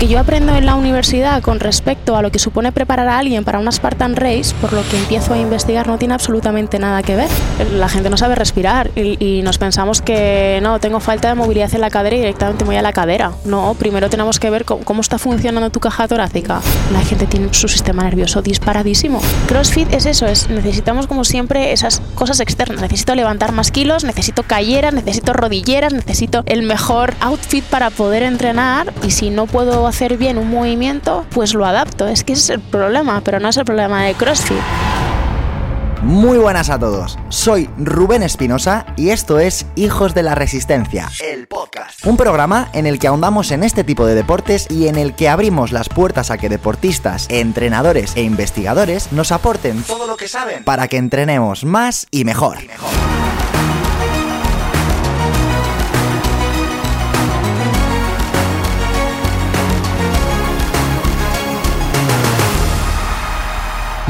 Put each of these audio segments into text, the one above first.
que yo aprendo en la universidad con respecto a lo que supone preparar a alguien para una Spartan Race, por lo que empiezo a investigar, no tiene absolutamente nada que ver. La gente no sabe respirar y, nos pensamos que no, tengo falta de movilidad en la cadera y directamente voy a la cadera. No, primero tenemos que ver cómo, cómo está funcionando tu caja torácica. La gente tiene su sistema nervioso disparadísimo. CrossFit es eso, es necesitamos como siempre esas cosas externas. Necesito levantar más kilos, necesito calleras, necesito rodilleras, necesito el mejor outfit para poder entrenar y si no puedo hacer bien un movimiento, pues lo adapto. Es que es el problema, pero no es el problema de CrossFit. Muy buenas a todos, soy Rubén Espinosa y esto es Hijos de la Resistencia, el podcast. Un programa en el que ahondamos en este tipo de deportes y en el que abrimos las puertas a que deportistas, entrenadores e investigadores nos aporten todo lo que saben para que entrenemos más. Y mejor.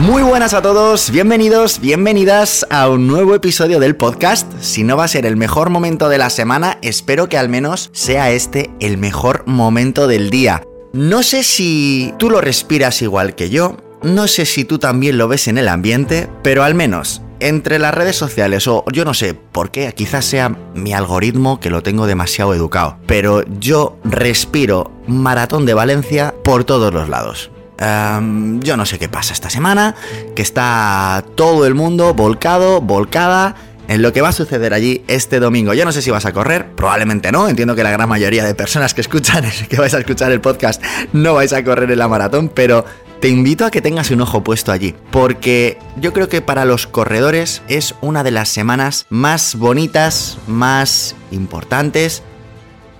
Muy buenas a todos, bienvenidos, bienvenidas a un nuevo episodio del podcast. Si no va a ser el mejor momento de la semana, espero que al menos sea este el mejor momento del día. No sé si tú lo respiras igual que yo, no sé si tú también lo ves en el ambiente, pero al menos entre las redes sociales o yo no sé por qué, quizás sea mi algoritmo que lo tengo demasiado educado, pero yo respiro maratón de Valencia por todos los lados yo no sé qué pasa esta semana, que está todo el mundo volcado, volcada en lo que va a suceder allí este domingo. Yo no sé si vas a correr, probablemente no. Entiendo que la gran mayoría de personas que escuchan, que vais a escuchar el podcast, no vais a correr en la maratón, pero te invito a que tengas un ojo puesto allí, porque yo creo que para los corredores es una de las semanas más bonitas, más importantes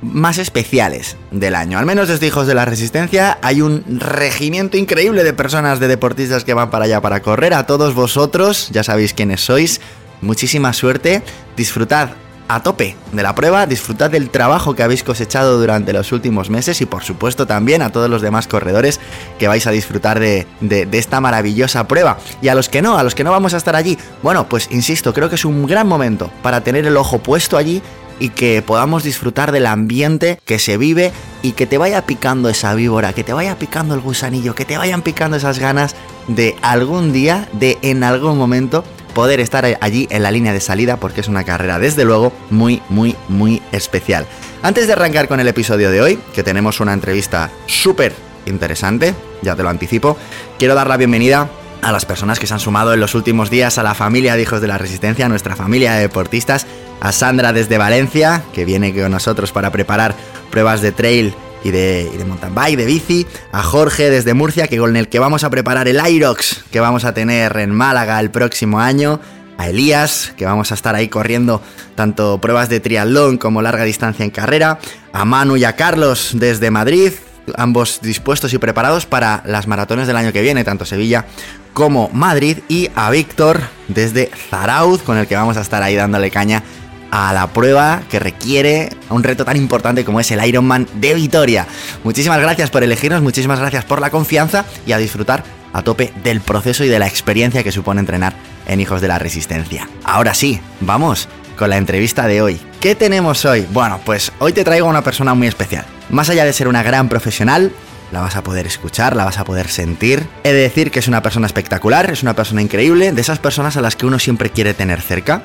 más especiales del año. Al menos desde Hijos de la Resistencia hay un regimiento increíble de personas, de deportistas que van para allá para correr. A todos vosotros, ya sabéis quiénes sois, muchísima suerte, disfrutad a tope de la prueba, disfrutad del trabajo que habéis cosechado durante los últimos meses y por supuesto también a todos los demás corredores que vais a disfrutar de, de, esta maravillosa prueba. Y a los que no, a los que no vamos a estar allí, bueno, pues insisto, creo que es un gran momento para tener el ojo puesto allí y que podamos disfrutar del ambiente que se vive y que te vaya picando esa víbora, que te vaya picando el gusanillo, que te vayan picando esas ganas de algún día, de en algún momento poder estar allí en la línea de salida porque es una carrera desde luego muy, muy, muy especial. Antes de arrancar con el episodio de hoy, que tenemos una entrevista súper interesante, ya te lo anticipo, quiero dar la bienvenida a las personas que se han sumado en los últimos días a la familia de Hijos de la Resistencia, a nuestra familia de deportistas, a Sandra desde Valencia, que viene con nosotros para preparar pruebas de trail y de, de, mountain bike, de bici, a Jorge desde Murcia, que con el que vamos a preparar el Irox que vamos a tener en Málaga el próximo año, a Elías, que vamos a estar ahí corriendo tanto pruebas de triatlón como larga distancia en carrera, a Manu y a Carlos desde Madrid, ambos dispuestos y preparados para las maratones del año que viene, tanto Sevilla como Madrid, y a Víctor desde Zarauz, con el que vamos a estar ahí dándole caña a la prueba que requiere un reto tan importante como es el Ironman de Vitoria. Muchísimas gracias por elegirnos, muchísimas gracias por la confianza y a disfrutar a tope del proceso y de la experiencia que supone entrenar en Hijos de la Resistencia. Ahora sí, vamos con la entrevista de hoy. ¿Qué tenemos hoy? Bueno, pues hoy te traigo a una persona muy especial. Más allá de ser una gran profesional, la vas a poder escuchar, la vas a poder sentir. He de decir que es una persona espectacular, es una persona increíble, de esas personas a las que uno siempre quiere tener cerca.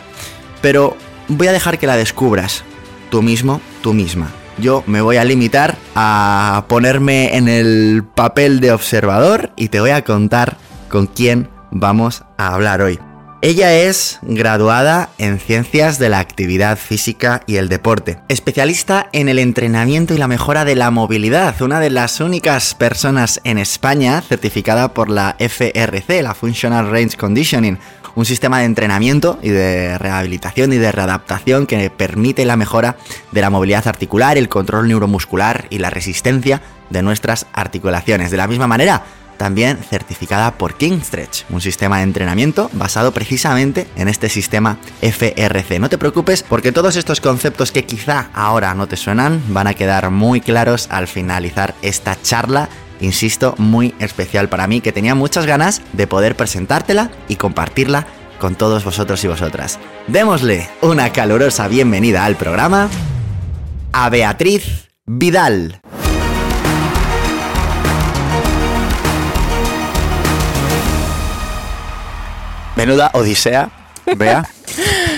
Pero voy a dejar que la descubras tú mismo, tú misma. Yo me voy a limitar a ponerme en el papel de observador y te voy a contar con quién vamos a hablar hoy. Ella es graduada en Ciencias de la Actividad Física y el Deporte, especialista en el entrenamiento y la mejora de la movilidad, una de las únicas personas en España certificada por la FRC, la Functional Range Conditioning, un sistema de entrenamiento y de rehabilitación y de readaptación que permite la mejora de la movilidad articular, el control neuromuscular y la resistencia de nuestras articulaciones. De la misma manera, también certificada por Kingstretch, un sistema de entrenamiento basado precisamente en este sistema FRC. No te preocupes porque todos estos conceptos que quizá ahora no te suenan van a quedar muy claros al finalizar esta charla insisto, muy especial para mí, que tenía muchas ganas de poder presentártela y compartirla con todos vosotros y vosotras. Démosle una calurosa bienvenida al programa a Beatriz Vidal. Menuda odisea, Bea.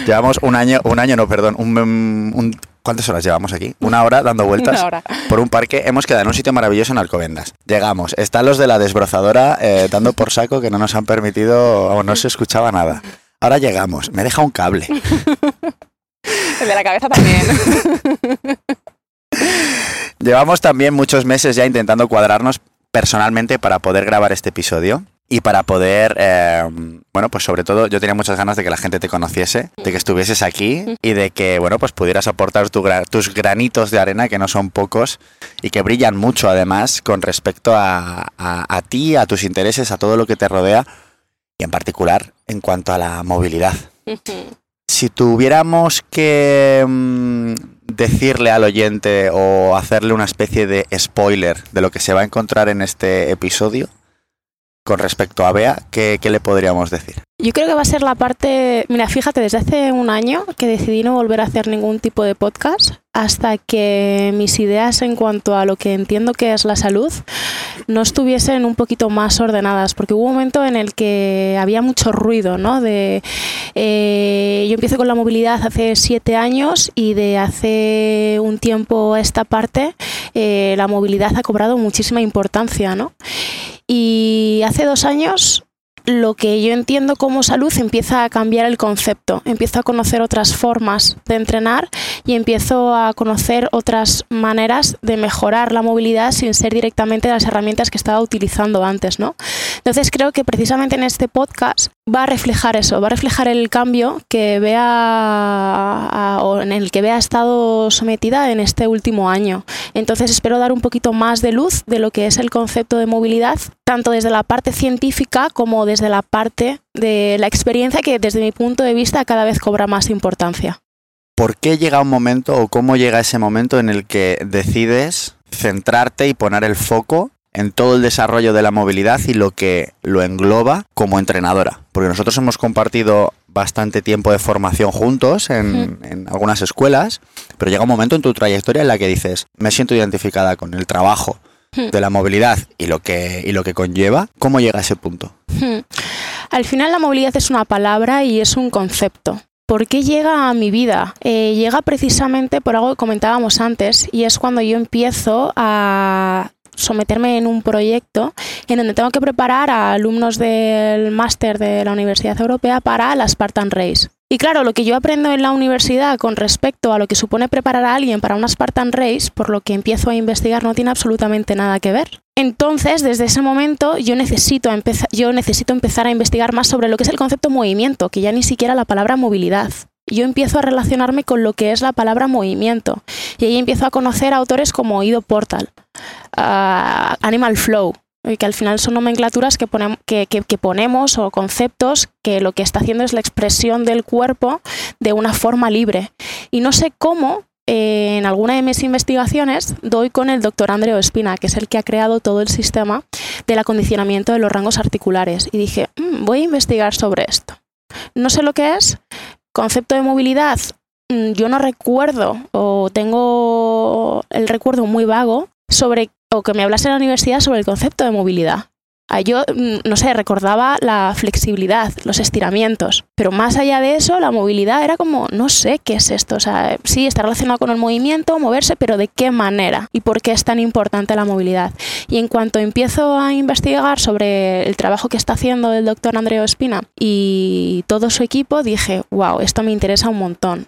Llevamos un año, un año no, perdón, un, un ¿Cuántas horas llevamos aquí? Una hora dando vueltas por un parque. Hemos quedado en un sitio maravilloso en Alcobendas. Llegamos. Están los de la desbrozadora eh, dando por saco que no nos han permitido, o no se escuchaba nada. Ahora llegamos. Me deja un cable. El de la cabeza también. Llevamos también muchos meses ya intentando cuadrarnos personalmente para poder grabar este episodio y para poder, eh, bueno, pues sobre todo yo tenía muchas ganas de que la gente te conociese, de que estuvieses aquí y de que, bueno, pues pudieras aportar tus granitos de arena, que no son pocos y que brillan mucho además con respecto a, a, ti, a tus intereses, a todo lo que te rodea y en particular en cuanto a la movilidad. Si tuviéramos que mm, decirle al oyente o hacerle una especie de spoiler de lo que se va a encontrar en este episodio, con respecto a Bea, ¿qué, le podríamos decir? Yo creo que va a ser la parte, mira, fíjate, desde hace un año que decidí no volver a hacer ningún tipo de podcast hasta que mis ideas en cuanto a lo que entiendo que es la salud no estuviesen un poquito más ordenadas, porque hubo un momento en el que había mucho ruido, ¿no? De, eh, yo empiezo con la movilidad hace siete años y de hace un tiempo a esta parte eh, la movilidad ha cobrado muchísima importancia, ¿no? Y hace dos años lo que yo entiendo como salud empieza a cambiar el concepto, empiezo a conocer otras formas de entrenar y empiezo a conocer otras maneras de mejorar la movilidad sin ser directamente las herramientas que estaba utilizando antes, ¿no? Entonces creo que precisamente en este podcast va a reflejar eso, va a reflejar el cambio que vea o en el que vea estado sometida en este último año. Entonces espero dar un poquito más de luz de lo que es el concepto de movilidad, tanto desde la parte científica como desde la parte de la experiencia que desde mi punto de vista cada vez cobra más importancia. ¿Por qué llega un momento o cómo llega ese momento en el que decides centrarte y poner el foco en todo el desarrollo de la movilidad y lo que lo engloba como entrenadora. Porque nosotros hemos compartido bastante tiempo de formación juntos en, algunas escuelas, pero llega un momento en tu trayectoria en la que dices, me siento identificada con el trabajo de la movilidad y lo que, y lo que conlleva. ¿Cómo llega a ese punto? Al final la movilidad es una palabra y es un concepto. ¿Por qué llega a mi vida? Eh, llega precisamente por algo que comentábamos antes y es cuando yo empiezo a someterme en un proyecto en donde tengo que preparar a alumnos del máster de la Universidad Europea para la Spartan Race. Y claro, lo que yo aprendo en la universidad con respecto a lo que supone preparar a alguien para una Spartan Race, por lo que empiezo a investigar, no tiene absolutamente nada que ver. Entonces, desde ese momento, yo necesito, yo necesito empezar a investigar más sobre lo que es el concepto movimiento, que ya ni siquiera la palabra movilidad yo empiezo a relacionarme con lo que es la palabra movimiento. Y ahí empiezo a conocer autores como Ido Portal, Animal Flow, que al final son nomenclaturas que, ponemos o conceptos que lo que está haciendo es la expresión del cuerpo de una forma libre. Y no sé cómo, en alguna de mis investigaciones, doy con el doctor Andreo Espina, que es el que ha creado todo el sistema del acondicionamiento de los rangos articulares. Y dije, mm, voy a investigar sobre esto. No sé lo que es, Concepto de movilidad, mm, yo no recuerdo o tengo el recuerdo muy vago sobre o que me hablase en la universidad sobre el concepto de movilidad. Ah, yo, mm, no sé, recordaba la flexibilidad, los estiramientos, pero más allá de eso, la movilidad era como, no sé qué es esto, o sea, sí, está relacionado con el movimiento, moverse, pero ¿de qué manera? ¿Y por qué es tan importante la movilidad? Y en cuanto empiezo a investigar sobre el trabajo que está haciendo el doctor Andreo Espina y todo su equipo, dije, wow, esto me interesa un montón.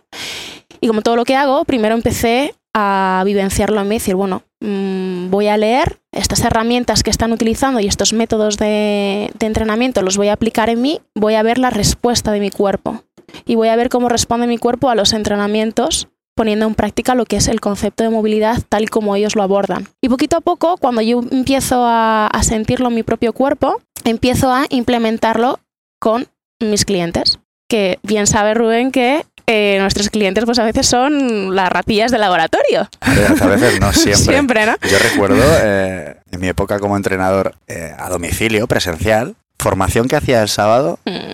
Y como todo lo que hago, primero empecé a vivenciarlo en mí decir, bueno, mm, voy a leer estas herramientas que están utilizando y estos métodos de, entrenamiento los voy a aplicar en mí, voy a ver la respuesta de mi cuerpo y voy a ver cómo responde mi cuerpo a los entrenamientos poniendo en práctica lo que es el concepto de movilidad tal como ellos lo abordan. Y poquito a poco, cuando yo empiezo a, a sentirlo en mi propio cuerpo, empiezo a implementarlo con mis clientes. Que bien sabe Rubén que eh, nuestros clientes pues a veces son las ratillas de laboratorio. A veces no, siempre. siempre, ¿no? Yo recuerdo eh, en mi época como entrenador eh, a domicilio, presencial, formación que hacía el sábado. Mm.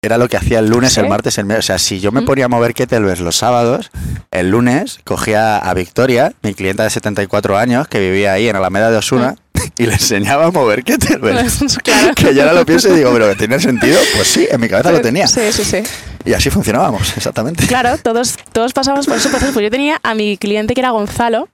Era lo que hacía el lunes, el martes, el miércoles. O sea, si yo me mm. ponía a mover kettlebells los sábados, el lunes cogía a Victoria, mi clienta de 74 años, que vivía ahí en Alameda de Osuna, mm. y le enseñaba a mover kettlebells. Que ya ahora lo pienso y digo, pero ¿tiene sentido? Pues sí, en mi cabeza lo tenía. Sí, sí, sí. Y así funcionábamos, exactamente. Claro, todos, todos pasamos por ese proceso. Pues yo tenía a mi cliente que era Gonzalo,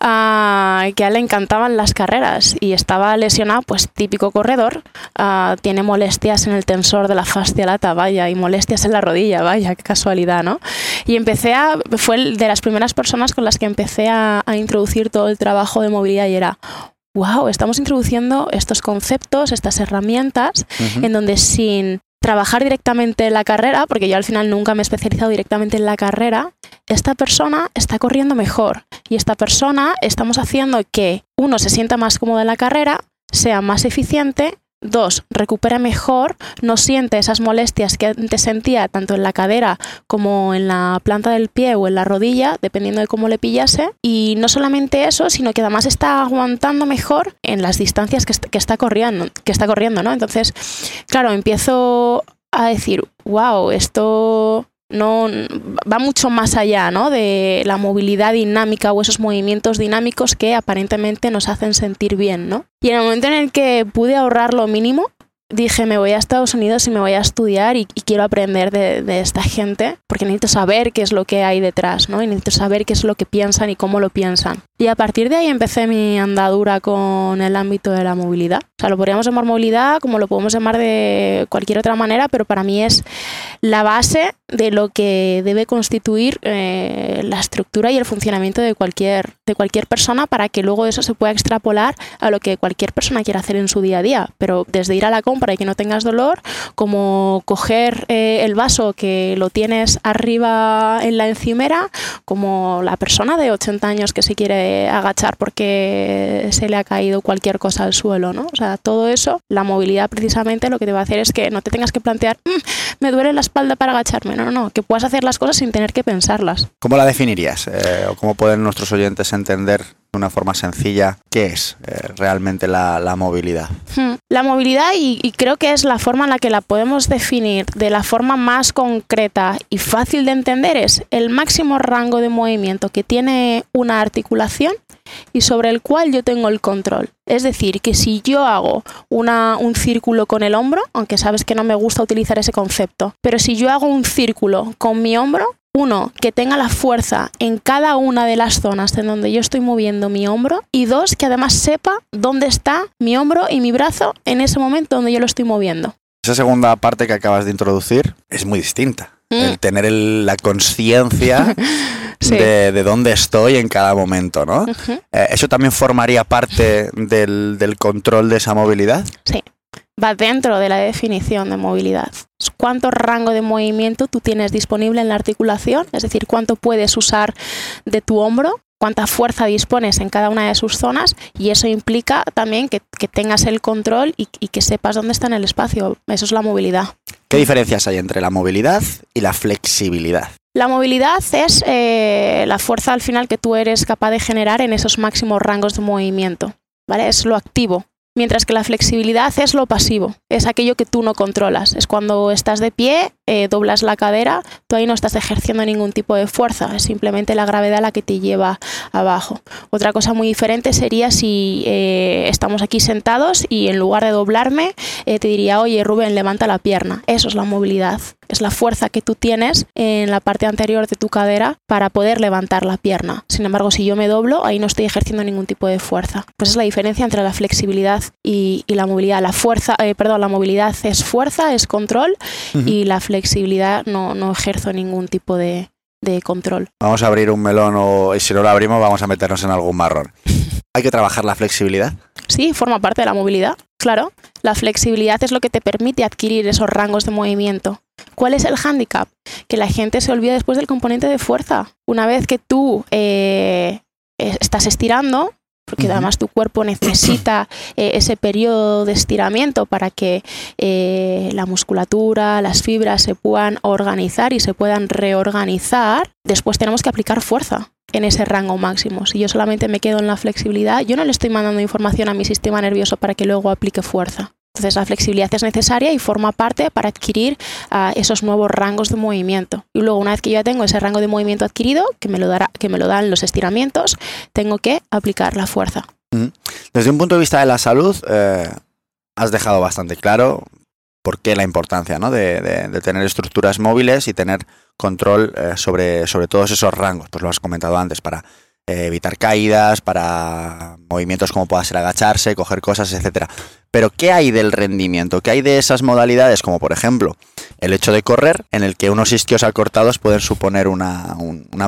uh, que a él le encantaban las carreras y estaba lesionado, pues típico corredor, uh, tiene molestias en el tensor de la fascia lata, vaya, y molestias en la rodilla, vaya, qué casualidad, ¿no? Y empecé a, fue de las primeras personas con las que empecé a, a introducir todo el trabajo de movilidad y era, wow, estamos introduciendo estos conceptos, estas herramientas, uh -huh. en donde sin trabajar directamente en la carrera, porque yo al final nunca me he especializado directamente en la carrera, esta persona está corriendo mejor. Y esta persona estamos haciendo que uno se sienta más cómodo en la carrera, sea más eficiente Dos, recupera mejor, no siente esas molestias que antes sentía tanto en la cadera como en la planta del pie o en la rodilla, dependiendo de cómo le pillase. Y no solamente eso, sino que además está aguantando mejor en las distancias que, que está corriendo, que está corriendo, ¿no? Entonces, claro, empiezo a decir, wow, esto no va mucho más allá ¿no? de la movilidad dinámica o esos movimientos dinámicos que aparentemente nos hacen sentir bien. ¿no? Y en el momento en el que pude ahorrar lo mínimo, dije, me voy a Estados Unidos y me voy a estudiar y, quiero aprender de, de, esta gente, porque necesito saber qué es lo que hay detrás, ¿no? Y necesito saber qué es lo que piensan y cómo lo piensan. Y a partir de ahí empecé mi andadura con el ámbito de la movilidad. O sea, lo podríamos llamar movilidad como lo podemos llamar de cualquier otra manera, pero para mí es la base de lo que debe constituir eh, la estructura y el funcionamiento de cualquier, de cualquier persona para que luego eso se pueda extrapolar a lo que cualquier persona quiera hacer en su día a día. Pero desde ir a la compra y que no tengas dolor, como coger eh, el vaso que lo tienes arriba en la encimera, como la persona de 80 años que se quiere agachar porque se le ha caído cualquier cosa al suelo, ¿no? O sea, todo eso, la movilidad precisamente lo que te va a hacer es que no te tengas que plantear, mmm, me duele la espalda para agacharme, no, no, no, que puedas hacer las cosas sin tener que pensarlas. ¿Cómo la definirías? Eh, ¿O cómo pueden nuestros oyentes entender una forma sencilla qué es eh, realmente la, la, movilidad? Hmm. La movilidad, y, y, creo que es la forma en la que la podemos definir de la forma más concreta y fácil de entender, es el máximo rango de movimiento que tiene una articulación y sobre el cual yo tengo el control. Es decir, que si yo hago una, un círculo con el hombro, aunque sabes que no me gusta utilizar ese concepto, pero si yo hago un círculo con mi hombro, uno, que tenga la fuerza en cada una de las zonas en donde yo estoy moviendo mi hombro y dos, que además sepa dónde está mi hombro y mi brazo en ese momento donde yo lo estoy moviendo. Esa segunda parte que acabas de introducir es muy distinta. Mm. El tener el, la conciencia sí. de, de, dónde estoy en cada momento, ¿no? Uh -huh. eh, ¿Eso también formaría parte del, del control de esa movilidad? Sí va dentro de la definición de movilidad. Cuánto rango de movimiento tú tienes disponible en la articulación, es decir, cuánto puedes usar de tu hombro, cuánta fuerza dispones en cada una de sus zonas y eso implica también que, que tengas el control y, y, que sepas dónde está en el espacio. Eso es la movilidad. ¿Qué diferencias hay entre la movilidad y la flexibilidad? La movilidad es eh, la fuerza al final que tú eres capaz de generar en esos máximos rangos de movimiento. ¿vale? Es lo activo, Mientras que la flexibilidad es lo pasivo, es aquello que tú no controlas. Es cuando estás de pie, eh, doblas la cadera, tú ahí no estás ejerciendo ningún tipo de fuerza, es simplemente la gravedad la que te lleva abajo. Otra cosa muy diferente sería si eh, estamos aquí sentados y en lugar de doblarme, eh, te diría, oye Rubén, levanta la pierna. Eso es la movilidad, es la fuerza que tú tienes en la parte anterior de tu cadera para poder levantar la pierna. Sin embargo, si yo me doblo, ahí no estoy ejerciendo ningún tipo de fuerza. Pues es la diferencia entre la flexibilidad y, y la movilidad. La fuerza, eh, perdón, la movilidad es fuerza, es control uh -huh. y la flexibilidad no, no ejerzo ningún tipo de, de, control. Vamos a abrir un melón o y si no lo abrimos vamos a meternos en algún marrón. ¿Hay que trabajar la flexibilidad? Sí, forma parte de la movilidad, claro. La flexibilidad es lo que te permite adquirir esos rangos de movimiento. ¿Cuál es el hándicap? Que la gente se olvida después del componente de fuerza. Una vez que tú eh, estás estirando, porque además tu cuerpo necesita eh, ese periodo de estiramiento para que eh, la musculatura, las fibras se puedan organizar y se puedan reorganizar, después tenemos que aplicar fuerza en ese rango máximo. Si yo solamente me quedo en la flexibilidad, yo no le estoy mandando información a mi sistema nervioso para que luego aplique fuerza. Entonces la flexibilidad es necesaria y forma parte para adquirir uh, esos nuevos rangos de movimiento. Y luego una vez que yo ya tengo ese rango de movimiento adquirido, que me lo, dará, que me lo dan los estiramientos, tengo que aplicar la fuerza. Desde un punto de vista de la salud, eh, has dejado bastante claro por qué la importancia ¿no? de, tener estructuras móviles y tener control eh, sobre, sobre todos esos rangos. Pues lo has comentado antes, para eh, evitar caídas, para movimientos como pueda ser agacharse, coger cosas, etcétera. Pero ¿qué hay del rendimiento? ¿Qué hay de esas modalidades? Como por ejemplo el hecho de correr, en el que unos isquios acortados pueden suponer una,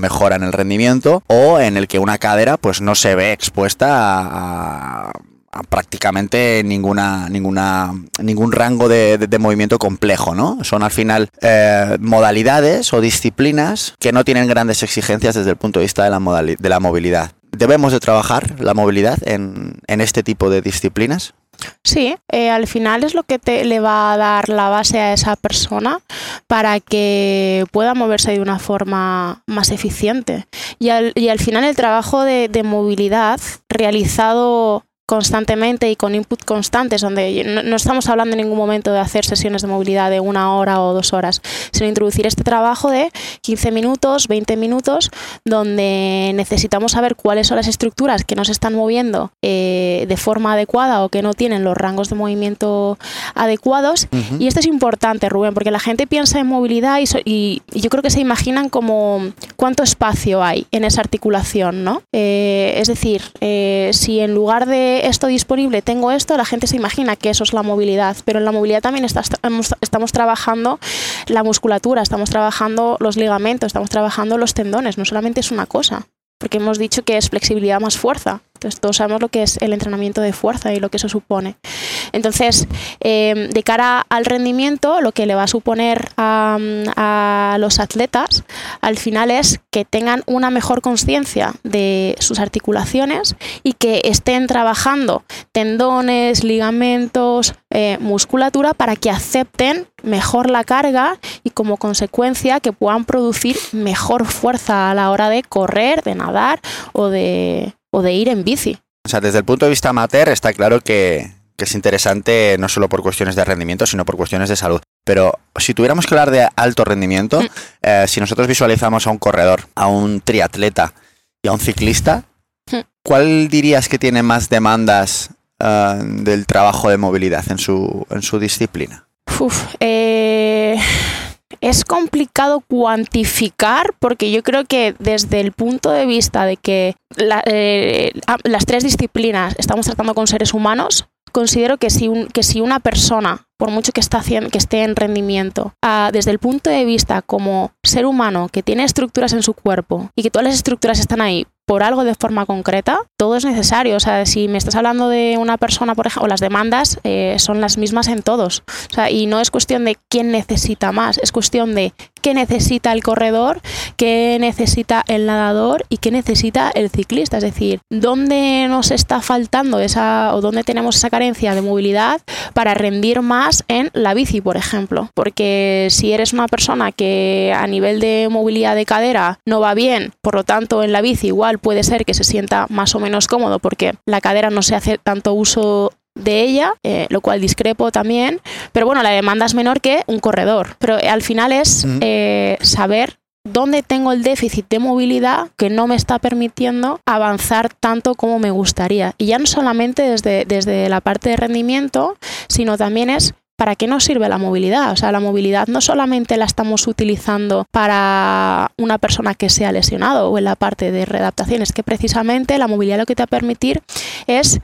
mejora en el rendimiento, o en el que una cadera pues no se ve expuesta a, prácticamente ninguna, ninguna, ningún rango de, movimiento complejo, ¿no? Son al final eh, modalidades o disciplinas que no tienen grandes exigencias desde el punto de vista de la, de la movilidad. ¿Debemos de trabajar la movilidad en, en este tipo de disciplinas? Sí, eh, al final es lo que te, le va a dar la base a esa persona para que pueda moverse de una forma más eficiente. Y al, y al final el trabajo de, de movilidad realizado constantemente y con input constantes, donde no, estamos hablando en ningún momento de hacer sesiones de movilidad de una hora o dos horas, sino introducir este trabajo de 15 minutos, 20 minutos, donde necesitamos saber cuáles son las estructuras que no se están moviendo eh, de forma adecuada o que no tienen los rangos de movimiento adecuados. Y esto es importante, Rubén, porque la gente piensa en movilidad y, yo creo que se imaginan como cuánto espacio hay en esa articulación, ¿no? Eh, es decir, eh, si en lugar de esto disponible, tengo esto, la gente se imagina que eso es la movilidad, pero en la movilidad también estamos trabajando la musculatura, estamos trabajando los ligamentos, estamos trabajando los tendones, no solamente es una cosa, porque hemos dicho que es flexibilidad más fuerza. Entonces todos sabemos lo que es el entrenamiento de fuerza y lo que eso supone. Entonces, eh, de cara al rendimiento, lo que le va a suponer a, los atletas al final es que tengan una mejor conciencia de sus articulaciones y que estén trabajando tendones, ligamentos, eh, musculatura para que acepten mejor la carga y como consecuencia que puedan producir mejor fuerza a la hora de correr, de nadar o de, o de ir en bici. O sea, desde el punto de vista amateur está claro que, es interesante no solo por cuestiones de rendimiento, sino por cuestiones de salud. Pero si tuviéramos que hablar de alto rendimiento, mm. eh, si nosotros visualizamos a un corredor, a un triatleta y a un ciclista, mm. ¿cuál dirías que tiene más demandas eh, del trabajo de movilidad en su, en su disciplina? Eh, es complicado cuantificar porque yo creo que desde el punto de vista de que eh, las tres disciplinas estamos tratando con seres humanos, considero que si, que si una persona, por mucho que, está que esté en rendimiento, ah, desde el punto de vista como ser humano que tiene estructuras en su cuerpo y que todas las estructuras están ahí por algo de forma concreta, todo es necesario. O sea, si me estás hablando de una persona, por ejemplo, las demandas eh, son las mismas en todos. O sea, y no es cuestión de quién necesita más, es cuestión de qué necesita el corredor, qué necesita el nadador y qué necesita el ciclista. Es decir, dónde nos está faltando esa o dónde tenemos esa carencia de movilidad para rendir más en la bici, por ejemplo. Porque si eres una persona que a nivel de movilidad de cadera no va bien, por lo tanto en la bici igual puede ser que se sienta más o menos cómodo porque la cadera no se hace tanto uso de ella, eh, lo cual discrepo también, pero bueno, la demanda es menor que un corredor, pero al final es eh, saber dónde tengo el déficit de movilidad que no me está permitiendo avanzar tanto como me gustaría. Y ya no solamente desde, desde la parte de rendimiento, sino también es ¿para qué nos sirve la movilidad? O sea, la movilidad no solamente la estamos utilizando para una persona que se ha lesionado o en la parte de readaptación, es que precisamente la movilidad lo que te va a permitir es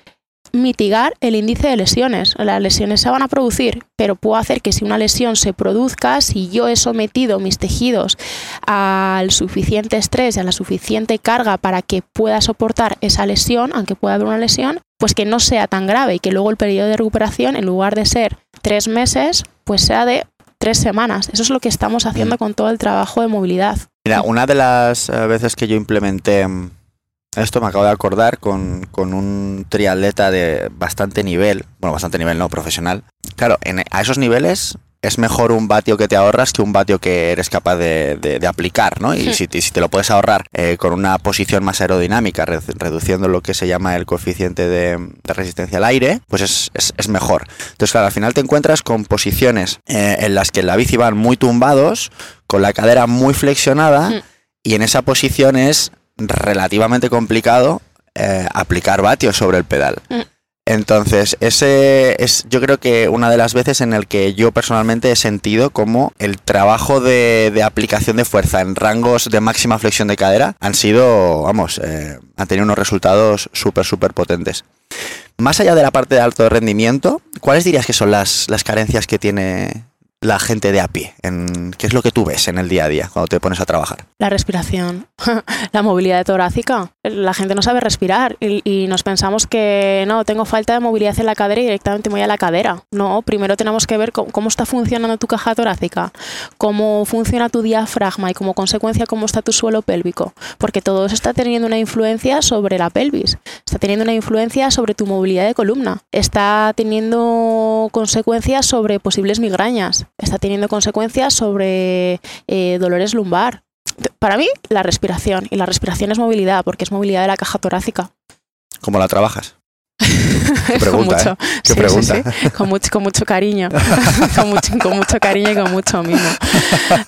mitigar el índice de lesiones. Las lesiones se van a producir, pero puedo hacer que si una lesión se produzca, si yo he sometido mis tejidos al suficiente estrés y a la suficiente carga para que pueda soportar esa lesión, aunque pueda haber una lesión, pues que no sea tan grave y que luego el periodo de recuperación, en lugar de ser tres meses, pues sea de tres semanas. Eso es lo que estamos haciendo mm. con todo el trabajo de movilidad. Mira, una de las eh, veces que yo implementé mm, esto me acabo de acordar con, un triatleta de bastante nivel, bueno, bastante nivel no, profesional. Claro, a esos niveles es mejor un vatio que te ahorras que un vatio que eres capaz de, aplicar, ¿no? Y si, te lo puedes ahorrar eh, con una posición más aerodinámica, reduciendo lo que se llama el coeficiente de, resistencia al aire, pues es, mejor. Entonces, claro, al final te encuentras con posiciones eh, en las que en la bici van muy tumbados, con la cadera muy flexionada, y en esa posición es relativamente complicado eh, aplicar vatios sobre el pedal. Mm. Entonces, ese es yo creo que una de las veces en el que yo personalmente he sentido como el trabajo de, de aplicación de fuerza en rangos de máxima flexión de cadera han sido, vamos, eh, han tenido unos resultados súper, súper potentes. Más allá de la parte de alto rendimiento, ¿cuáles dirías que son las, las carencias que tiene la gente de a pie? ¿Qué es lo que tú ves en el día a día cuando te pones a trabajar? La respiración, la movilidad torácica. La gente no sabe respirar y, nos pensamos que no, tengo falta de movilidad en la cadera y directamente me voy a la cadera. No, primero tenemos que ver cómo, cómo, está funcionando tu caja torácica, cómo funciona tu diafragma y como consecuencia cómo está tu suelo pélvico, porque todo eso está teniendo una influencia sobre la pelvis, está teniendo una influencia sobre tu movilidad de columna, está teniendo consecuencias sobre posibles migrañas, está teniendo consecuencias sobre eh, dolores lumbar, para mí, la respiración. Y la respiración es movilidad, porque es movilidad de la caja torácica. ¿Cómo la trabajas? ¿Qué pregunta, con mucho, ¿eh? ¿Qué sí, pregunta? Sí, sí. Con, mucho, con mucho cariño. con, mucho, con, mucho, cariño y con mucho mimo.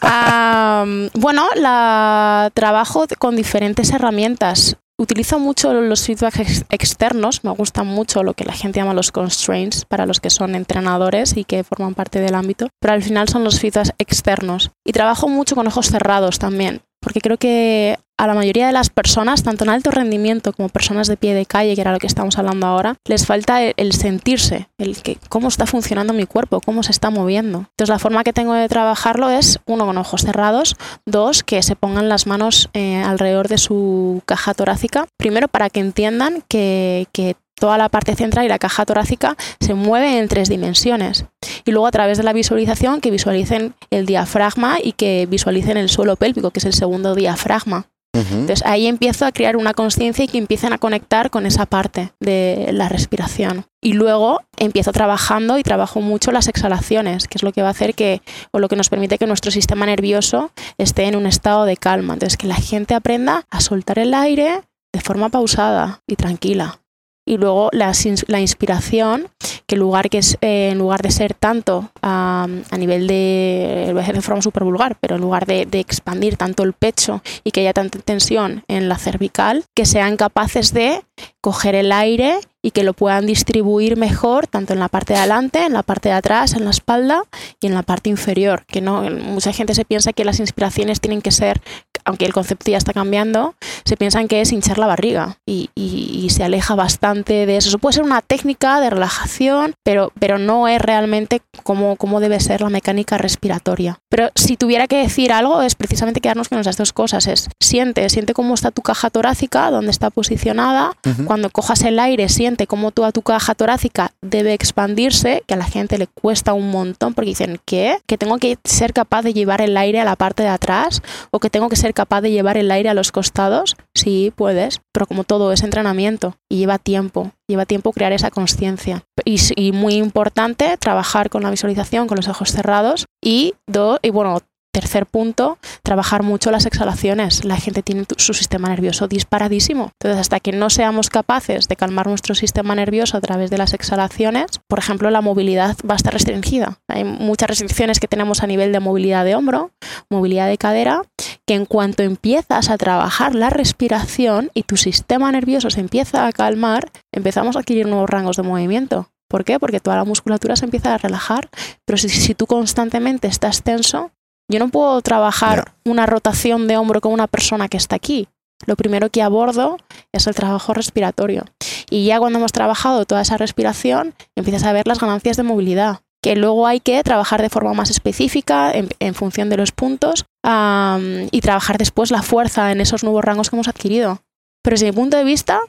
Um, bueno, la trabajo con diferentes herramientas. Utilizo mucho los feedbacks ex externos, me gusta mucho lo que la gente llama los constraints para los que son entrenadores y que forman parte del ámbito, pero al final son los feedbacks externos. Y trabajo mucho con ojos cerrados también, porque creo que a la mayoría de las personas, tanto en alto rendimiento como personas de pie de calle, que era lo que estamos hablando ahora, les falta el, sentirse, el que cómo está funcionando mi cuerpo, cómo se está moviendo. Entonces la forma que tengo de trabajarlo es, uno, con ojos cerrados, dos, que se pongan las manos eh, alrededor de su caja torácica, primero para que entiendan que, que toda la parte central y la caja torácica se mueve en tres dimensiones. Y luego a través de la visualización que visualicen el diafragma y que visualicen el suelo pélvico, que es el segundo diafragma. Entonces ahí empiezo a crear una conciencia y que empiecen a conectar con esa parte de la respiración. Y luego empiezo trabajando y trabajo mucho las exhalaciones, que es lo que va a hacer que, o lo que nos permite que nuestro sistema nervioso esté en un estado de calma. Entonces que la gente aprenda a soltar el aire de forma pausada y tranquila y luego la, la, inspiración, que lugar, que es, eh, en lugar de ser tanto um, a nivel de, lo voy a de forma súper vulgar, pero en lugar de, de, expandir tanto el pecho y que haya tanta tensión en la cervical, que sean capaces de coger el aire y que lo puedan distribuir mejor tanto en la parte de adelante, en la parte de atrás, en la espalda y en la parte inferior. Que no, mucha gente se piensa que las inspiraciones tienen que ser, aunque el concepto ya está cambiando, se piensan que es hinchar la barriga y, y, y se aleja bastante de eso. Eso puede ser una técnica de relajación, pero, pero no es realmente cómo, cómo debe ser la mecánica respiratoria. Pero si tuviera que decir algo es precisamente quedarnos con esas dos cosas. Es siente, siente cómo está tu caja torácica, dónde está posicionada. Uh -huh. Cuando cojas el aire, siente cómo toda tu caja torácica debe expandirse, que a la gente le cuesta un montón porque dicen, ¿qué? Que tengo que ser capaz de llevar el aire a la parte de atrás o que tengo que ser capaz de llevar el aire a los costados. Sí, puedes, pero como todo es entrenamiento y lleva tiempo, lleva tiempo crear esa conciencia. Y, y, muy importante, trabajar con la visualización, con los ojos cerrados y, do, y bueno, tercer punto, trabajar mucho las exhalaciones. La gente tiene su sistema nervioso disparadísimo. Entonces, hasta que no seamos capaces de calmar nuestro sistema nervioso a través de las exhalaciones, por ejemplo, la movilidad va a estar restringida. Hay muchas restricciones que tenemos a nivel de movilidad de hombro, movilidad de cadera, que en cuanto empiezas a trabajar la respiración y tu sistema nervioso se empieza a calmar, empezamos a adquirir nuevos rangos de movimiento. ¿Por qué? Porque toda la musculatura se empieza a relajar. Pero si, si tú constantemente estás tenso, yo no puedo trabajar una rotación de hombro con una persona que está aquí. Lo primero que abordo es el trabajo respiratorio. Y ya cuando hemos trabajado toda esa respiración, empiezas a ver las ganancias de movilidad, que luego hay que trabajar de forma más específica en, en función de los puntos um, y trabajar después la fuerza en esos nuevos rangos que hemos adquirido. Pero desde mi punto de vista,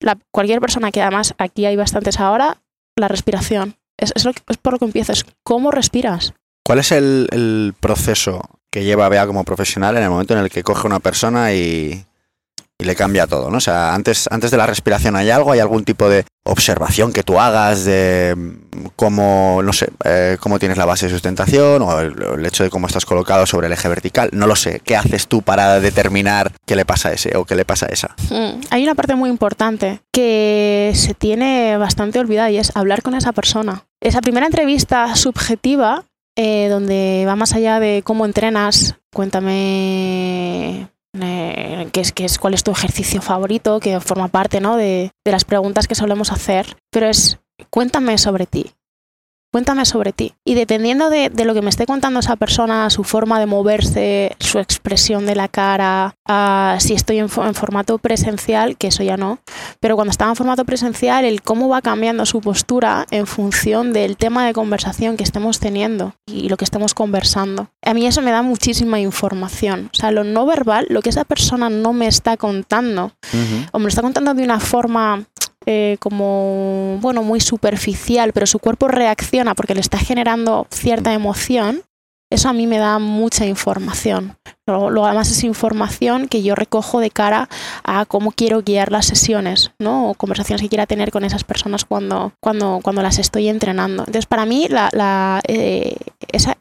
la, cualquier persona que además aquí hay bastantes ahora, la respiración. Es, es, es por lo que empiezas. ¿Cómo respiras? ¿Cuál es el, el, proceso que lleva Bea como profesional en el momento en el que coge una persona y, y, le cambia todo? ¿no? Sea, antes, antes de la respiración hay algo, hay algún tipo de observación que tú hagas de cómo, no sé, eh, cómo tienes la base de sustentación o el, hecho de cómo estás colocado sobre el eje vertical. No lo sé. ¿Qué haces tú para determinar qué le pasa a ese o qué le pasa a esa? Mm, hay una parte muy importante que se tiene bastante olvidada y es hablar con esa persona. Esa primera entrevista subjetiva eh, donde va más allá de cómo entrenas, cuéntame eh, que es, que es cuál es tu ejercicio favorito, que forma parte ¿no? de, de las preguntas que solemos hacer, pero es cuéntame sobre ti, cuéntame sobre ti. Y dependiendo de, lo que me esté contando esa persona, su forma de moverse, su expresión de la cara, ah, si estoy en, formato presencial, que eso ya no, pero cuando estaba en formato presencial, el cómo va cambiando su postura en función del tema de conversación que estemos teniendo y lo que estemos conversando. A mí eso me da muchísima información. O sea, lo no verbal, lo que esa persona no me está contando, o me lo está contando de una forma eh, como, bueno, muy superficial, pero su cuerpo reacciona porque le está generando cierta emoción, eso a mí me da mucha información. Luego, además es información que yo recojo de cara a cómo quiero guiar las sesiones, ¿no? O conversaciones que quiera tener con esas personas cuando, cuando, cuando las estoy entrenando. Entonces, para mí, la, eh, esa,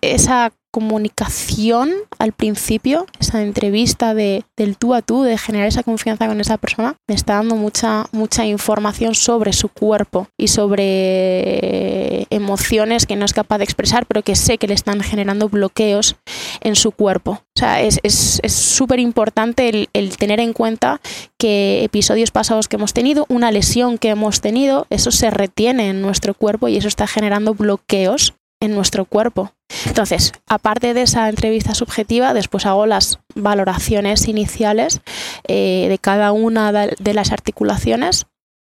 esa comunicación al principio, esa entrevista de, del tú a tú, de generar esa confianza con esa persona, me está dando mucha, mucha información sobre su cuerpo y sobre emociones que no es capaz de expresar, pero que sé que le están generando bloqueos en su cuerpo. O sea, es súper importante el, el tener en cuenta que episodios pasados que hemos tenido, una lesión que hemos tenido, eso se retiene en nuestro cuerpo y eso está generando bloqueos en nuestro cuerpo. Entonces, aparte de esa entrevista subjetiva, después hago las valoraciones iniciales eh, de cada una de las articulaciones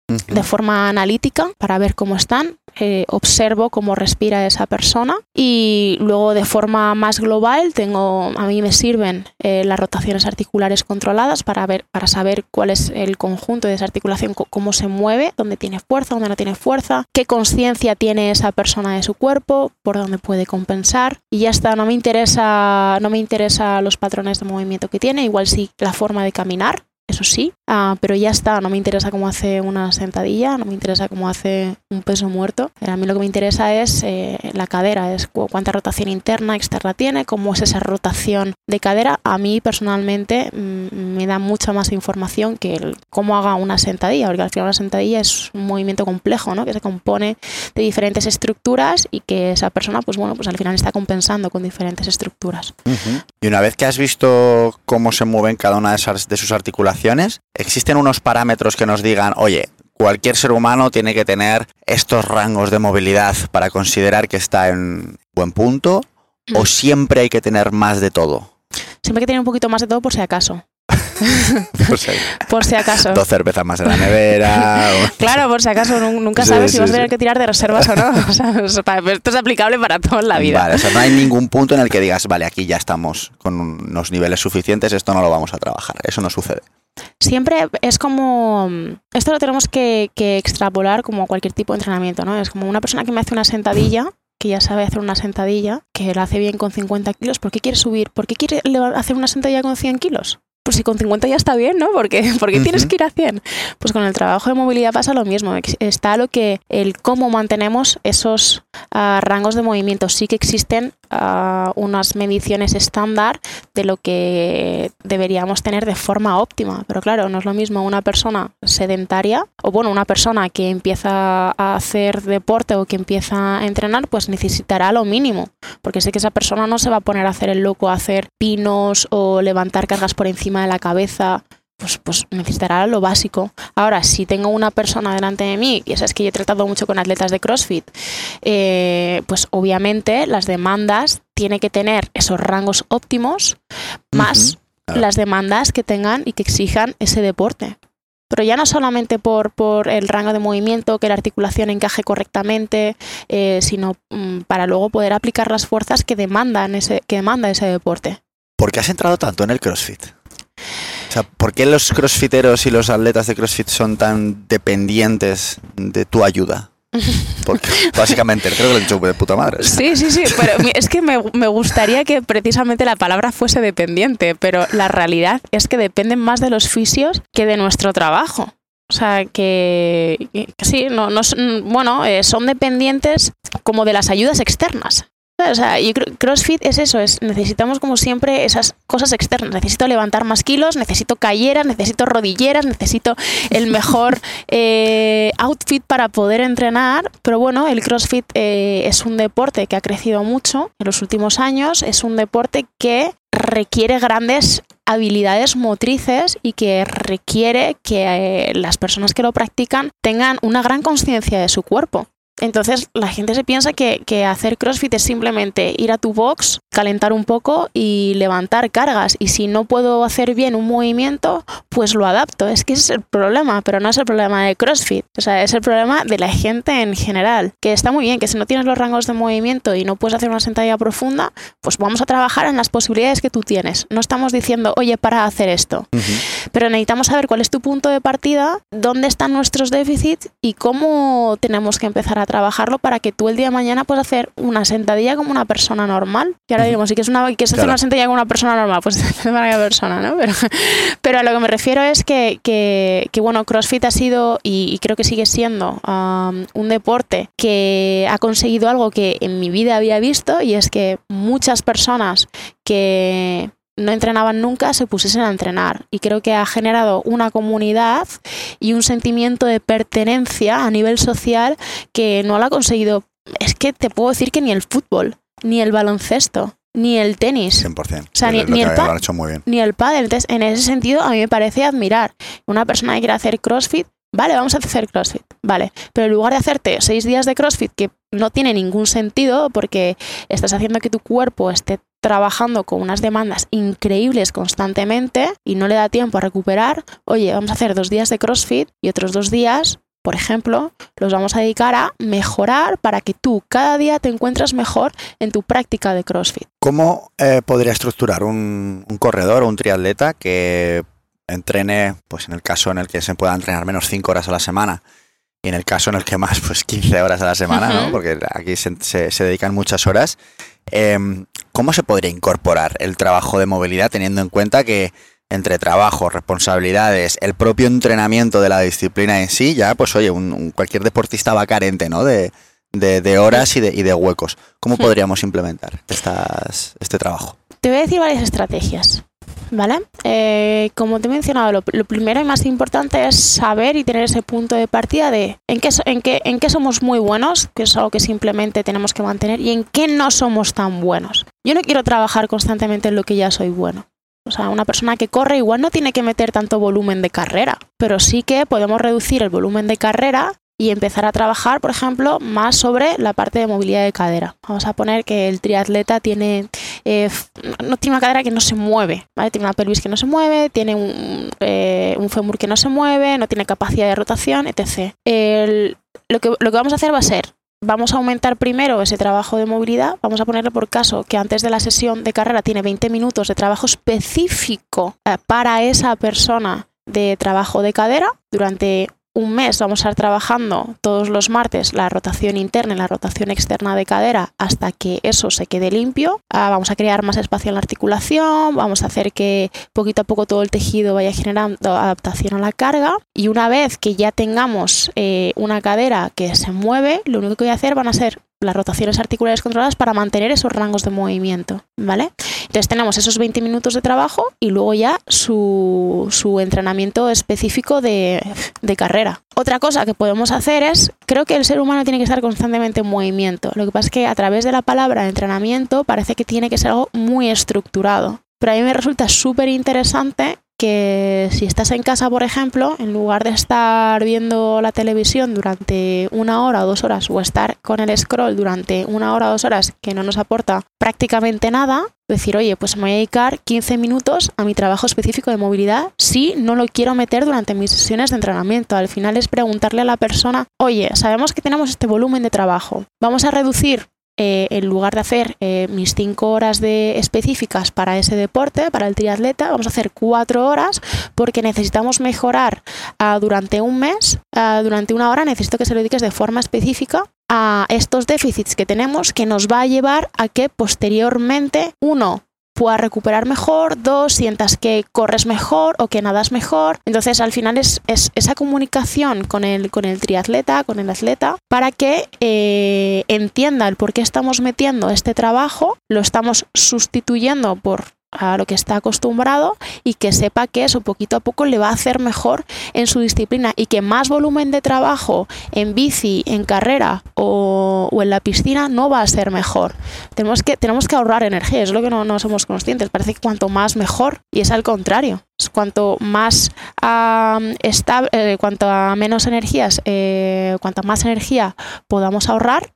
de forma analítica para ver cómo están, eh, observo cómo respira esa persona y luego de forma más global tengo, a mí me sirven eh, las rotaciones articulares controladas para, ver, para saber cuál es el conjunto de esa articulación, cómo se mueve, dónde tiene fuerza, dónde no tiene fuerza, qué conciencia tiene esa persona de su cuerpo, por dónde puede compensar y ya está, no me interesa, no me interesa los patrones de movimiento que tiene, igual sí la forma de caminar, eso sí, ah, pero ya está, no me interesa cómo hace una sentadilla, no me interesa cómo hace un peso muerto. Eh, a mí lo que me interesa es eh, la cadera, es cuánta rotación interna, externa tiene, cómo es esa rotación de cadera. A mí personalmente mm, me da mucha más información que el, cómo haga una sentadilla, porque al final una sentadilla es un movimiento complejo, ¿no? que se compone de diferentes estructuras y que esa persona, pues bueno, pues al final está compensando con diferentes estructuras. Y una vez que has visto cómo se mueven cada una de, esas, de sus articulaciones, ¿existen unos parámetros que nos digan, oye, cualquier ser humano tiene que tener estos rangos de movilidad para considerar que está en buen punto? ¿O mm. siempre hay que tener más de todo? Siempre hay que tener un poquito más de todo por si acaso. por si acaso. Dos cervezas más en la nevera. claro, por si acaso. Nunca sabes si vas a tener que tirar de reservas o no. esto es aplicable para toda la vida. Vale, o sea, no hay ningún punto en el que digas, vale, aquí ya estamos con unos niveles suficientes, esto no lo vamos a trabajar. Eso no sucede. Siempre es como. Esto lo tenemos que, que extrapolar como cualquier tipo de entrenamiento, ¿no? Es como una persona que me hace una sentadilla que ya sabe hacer una sentadilla, que la hace bien con 50 kilos, ¿por qué quiere subir? ¿Por qué quiere hacer una sentadilla con 100 kilos? pues si con 50 ya está bien, ¿no? Porque, porque tienes que ir a 100. Pues con el trabajo de movilidad pasa lo mismo. Está lo que el cómo mantenemos esos ah, rangos de movimiento. Sí que existen ah, unas mediciones estándar de lo que deberíamos tener de forma óptima. Pero claro, no es lo mismo una persona sedentaria o bueno, una persona que empieza a hacer deporte o que empieza a entrenar, pues necesitará lo mínimo. Porque sé que esa persona no se va a poner a hacer el loco, a hacer pinos o levantar cargas por encima de la cabeza, pues, pues necesitará lo básico. Ahora, si tengo una persona delante de mí, y eso es que yo he tratado mucho con atletas de CrossFit, eh, pues obviamente las demandas tiene que tener esos rangos óptimos más las demandas que tengan y que exijan ese deporte. Pero ya no solamente por, por el rango de movimiento, que la articulación encaje correctamente, eh, sino mm, para luego poder aplicar las fuerzas que demandan ese, que demanda ese deporte. ¿Por qué has entrado tanto en el CrossFit? O sea, ¿por qué los crossfiteros y los atletas de CrossFit son tan dependientes de tu ayuda? Porque básicamente creo que lo he dicho de puta madre. Sí, sí, sí, pero es que me, me, gustaría que precisamente la palabra fuese dependiente, pero la realidad es que dependen más de los fisios que de nuestro trabajo. O sea, que, sí, no, no, bueno, eh, son dependientes como de las ayudas externas. O sea, yo creo CrossFit es eso, es necesitamos como siempre esas cosas externas. Necesito levantar más kilos, necesito calleras, necesito rodilleras, necesito el mejor eh, outfit para poder entrenar. Pero bueno, el CrossFit eh, es un deporte que ha crecido mucho en los últimos años. Es un deporte que requiere grandes habilidades motrices y que requiere que eh, las personas que lo practican tengan una gran conciencia de su cuerpo. Entonces la gente se piensa que, hacer CrossFit es simplemente ir a tu box, calentar un poco y levantar cargas. Y si no puedo hacer bien un movimiento, pues lo adapto. Es que ese es el problema, pero no es el problema de CrossFit. O sea, es el problema de la gente en general. Que está muy bien, que si no tienes los rangos de movimiento y no puedes hacer una sentadilla profunda, pues vamos a trabajar en las posibilidades que tú tienes. No estamos diciendo, oye, para hacer esto. Pero necesitamos saber cuál es tu punto de partida, dónde están nuestros déficits y cómo tenemos que empezar a trabajarlo para que tú el día de mañana puedas hacer una sentadilla como una persona normal. Y ahora digamos, si quieres, una, quieres hacer una sentadilla como una persona normal, pues es una persona, ¿no? Pero, pero a lo que me refiero es que, que, bueno, CrossFit ha sido y, creo que sigue siendo um, un deporte que ha conseguido algo que en mi vida había visto y es que muchas personas que no entrenaban nunca se pusiesen a entrenar. Y creo que ha generado una comunidad y un sentimiento de pertenencia a nivel social que no lo ha conseguido. Es que te puedo decir que ni el fútbol, ni el baloncesto, ni el tenis. 100%. O sea, ni, el ni el pádel. Entonces, en ese sentido, a mí me parece admirar. Una persona que quiere hacer CrossFit, vale, vamos a hacer CrossFit, vale. Pero en lugar de hacerte seis días de CrossFit, que no tiene ningún sentido porque estás haciendo que tu cuerpo esté trabajando con unas demandas increíbles constantemente y no le da tiempo a recuperar, oye, vamos a hacer dos días de CrossFit y otros dos días, por ejemplo, los vamos a dedicar a mejorar para que tú cada día te encuentres mejor en tu práctica de CrossFit. ¿Cómo eh, podría estructurar un, corredor o un triatleta que entrene, pues en el caso en el que se pueda entrenar menos cinco horas a la semana? y en el caso en el que más, pues 15 horas a la semana, ¿no? Porque aquí se, se, dedican muchas horas. Em, ¿Cómo se podría incorporar el trabajo de movilidad teniendo en cuenta que entre trabajo, responsabilidades, el propio entrenamiento de la disciplina en sí, ya pues oye, un, cualquier deportista va carente, ¿no? De, de, horas y de, y de, huecos. ¿Cómo podríamos implementar estas, este trabajo? Te voy a decir varias estrategias. ¿Vale? Eh, como te he mencionado, lo, primero y más importante es saber y tener ese punto de partida de en qué, en, qué, en qué somos muy buenos, que es algo que simplemente tenemos que mantener, y en qué no somos tan buenos. Yo no quiero trabajar constantemente en lo que ya soy bueno. O sea, una persona que corre igual no tiene que meter tanto volumen de carrera, pero sí que podemos reducir el volumen de carrera y empezar a trabajar, por ejemplo, más sobre la parte de movilidad de cadera. Vamos a poner que el triatleta tiene, eh, una cadera que no se mueve, tiene una pelvis que no se mueve, tiene un, eh, un fémur que no se mueve, no tiene capacidad de rotación, etc. lo, que, lo que vamos a hacer va a ser vamos a aumentar primero ese trabajo de movilidad. Vamos a ponerle por caso que antes de la sesión de carrera tiene 20 minutos de trabajo específico eh, para esa persona de trabajo de cadera durante un mes vamos a estar trabajando todos los martes la rotación interna y la rotación externa de cadera hasta que eso se quede limpio. Ah, vamos a crear más espacio en la articulación, vamos a hacer que poquito a poco todo el tejido vaya generando adaptación a la carga y una vez que ya tengamos eh, una cadera que se mueve, lo único que voy a hacer van a ser las rotaciones articulares controladas para mantener esos rangos de movimiento, ¿vale? Entonces tenemos esos 20 minutos de trabajo y luego ya su, entrenamiento específico de, de, carrera. Otra cosa que podemos hacer es, creo que el ser humano tiene que estar constantemente en movimiento. Lo que pasa es que a través de la palabra entrenamiento parece que tiene que ser algo muy estructurado. Pero a mí me resulta súper interesante que si estás en casa, por ejemplo, en lugar de estar viendo la televisión durante una hora o dos horas o estar con el scroll durante una hora o dos horas que no nos aporta prácticamente nada, decir, oye, pues me voy a dedicar 15 minutos a mi trabajo específico de movilidad si no lo quiero meter durante mis sesiones de entrenamiento. Al final es preguntarle a la persona, oye, sabemos que tenemos este volumen de trabajo, vamos a reducir eh, en lugar de hacer eh, mis cinco horas de específicas para ese deporte, para el triatleta, vamos a hacer cuatro horas porque necesitamos mejorar ah, durante un mes, ah, durante una hora, necesito que se lo dediques de forma específica a estos déficits que tenemos que nos va a llevar a que posteriormente, uno, puedas recuperar mejor, dos, sientas que corres mejor o que nadas mejor. Entonces al final es, esa comunicación con el, con el triatleta, con el atleta, para que eh, entienda el por qué estamos metiendo este trabajo, lo estamos sustituyendo por a lo que está acostumbrado y que sepa que eso poquito a poco le va a hacer mejor en su disciplina y que más volumen de trabajo en bici, en carrera o, en la piscina no va a ser mejor. Tenemos que, tenemos que ahorrar energía, es lo que no, somos conscientes. Parece que cuanto más mejor y es al contrario. Cuanto más eh, cuanto a menos energías, eh, cuanta más energía podamos ahorrar,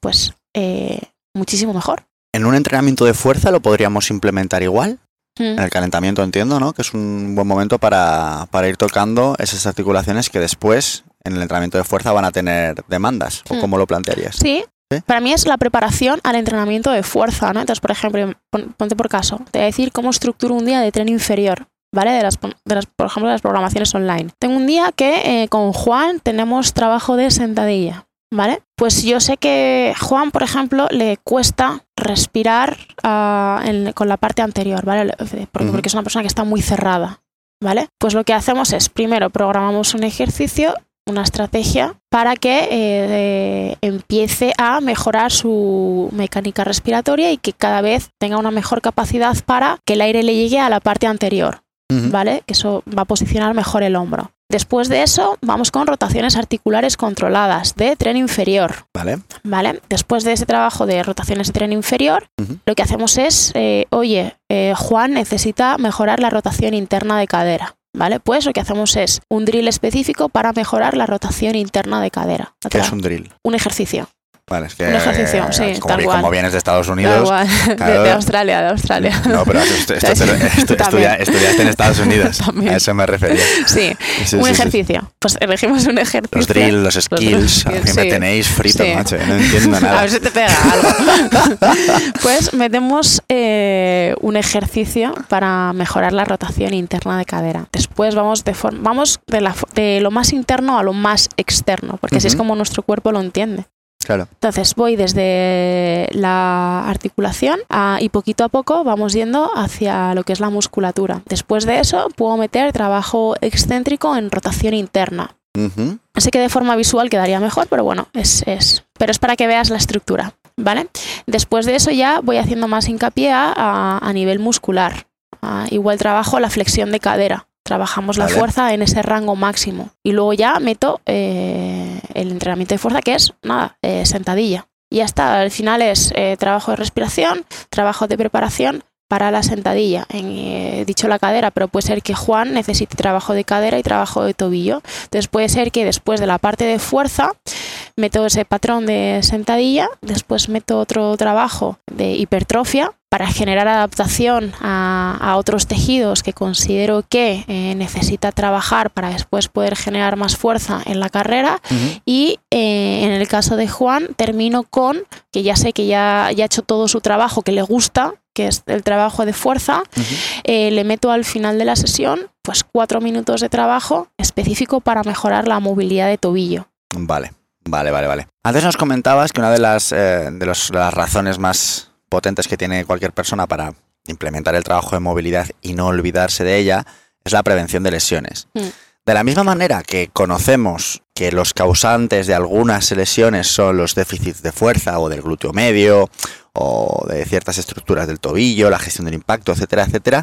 pues eh, muchísimo mejor. En un entrenamiento de fuerza lo podríamos implementar igual. Mm. En el calentamiento entiendo, ¿no? Que es un buen momento para, ir tocando esas articulaciones que después en el entrenamiento de fuerza van a tener demandas. ¿O mm. cómo lo plantearías? Sí, Para mí es la preparación al entrenamiento de fuerza, ¿no? Entonces, por ejemplo, ponte por caso, te voy a decir cómo estructuro un día de tren inferior, ¿vale? De las, de las, por ejemplo, de las programaciones online. Tengo un día que eh, con Juan tenemos trabajo de sentadilla, ¿vale? Pues yo sé que Juan, por ejemplo, le cuesta respirar ah, con la parte anterior, ¿vale? Porque, es una persona que está muy cerrada, ¿vale? Pues lo que hacemos es, primero, programamos un ejercicio, una estrategia para que eh, empiece a mejorar su mecánica respiratoria y que cada vez tenga una mejor capacidad para que el aire le llegue a la parte anterior, ¿vale? Que eso va a posicionar mejor el hombro. Después de eso, vamos con rotaciones articulares controladas de tren inferior. Vale. Vale. Después de ese trabajo de rotaciones de tren inferior, lo que hacemos es, eh, oye, eh, Juan necesita mejorar la rotación interna de cadera. ¿Vale? Pues lo que hacemos es un drill específico para mejorar la rotación interna de cadera. ¿Qué es un drill? Un ejercicio. Vale, es que, un ejercicio, sí, como, como, vienes de Estados Unidos. de, Australia, de Australia. No, pero esto, estudiaste en Estados Unidos. A eso me refería. Sí, un ejercicio. Pues elegimos un ejercicio. Los drills, los skills. me tenéis frito, macho. No entiendo nada. A ver si te pega algo. pues metemos eh, un ejercicio para mejorar la rotación interna de cadera. Después vamos de, vamos de, la, de lo más interno a lo más externo, porque así es como nuestro cuerpo lo entiende. Entonces voy desde la articulación y poquito a poco vamos yendo hacia lo que es la musculatura. Después de eso puedo meter trabajo excéntrico en rotación interna. Así que de forma visual quedaría mejor, pero bueno, es, es, pero es para que veas la estructura, ¿vale? Después de eso ya voy haciendo más hincapié a, a nivel muscular. igual trabajo la flexión de cadera. Trabajamos la fuerza en ese rango máximo. Y luego ya meto eh, el entrenamiento de fuerza, que es nada, eh, sentadilla. Y ya está, al final es eh, trabajo de respiración, trabajo de preparación para la sentadilla. En, dicho la cadera, pero puede ser que Juan necesite trabajo de cadera y trabajo de tobillo. Entonces puede ser que después de la parte de fuerza meto ese patrón de sentadilla, después meto otro trabajo de hipertrofia para generar adaptación a, otros tejidos que considero que eh, necesita trabajar para después poder generar más fuerza en la carrera. Y eh, en el caso de Juan, termino con que ya sé que ya, ya ha hecho todo su trabajo que le gusta, que es el trabajo de fuerza, eh, le meto al final de la sesión pues cuatro minutos de trabajo específico para mejorar la movilidad de tobillo. Vale. Vale, vale, vale. Antes nos comentabas que una de las, de las razones más potentes que tiene cualquier persona para implementar el trabajo de movilidad y no olvidarse de ella es la prevención de lesiones. Mm. De la misma manera que conocemos que los causantes de algunas lesiones son los déficits de fuerza o del glúteo medio o de ciertas estructuras del tobillo, la gestión del impacto, etcétera, etcétera,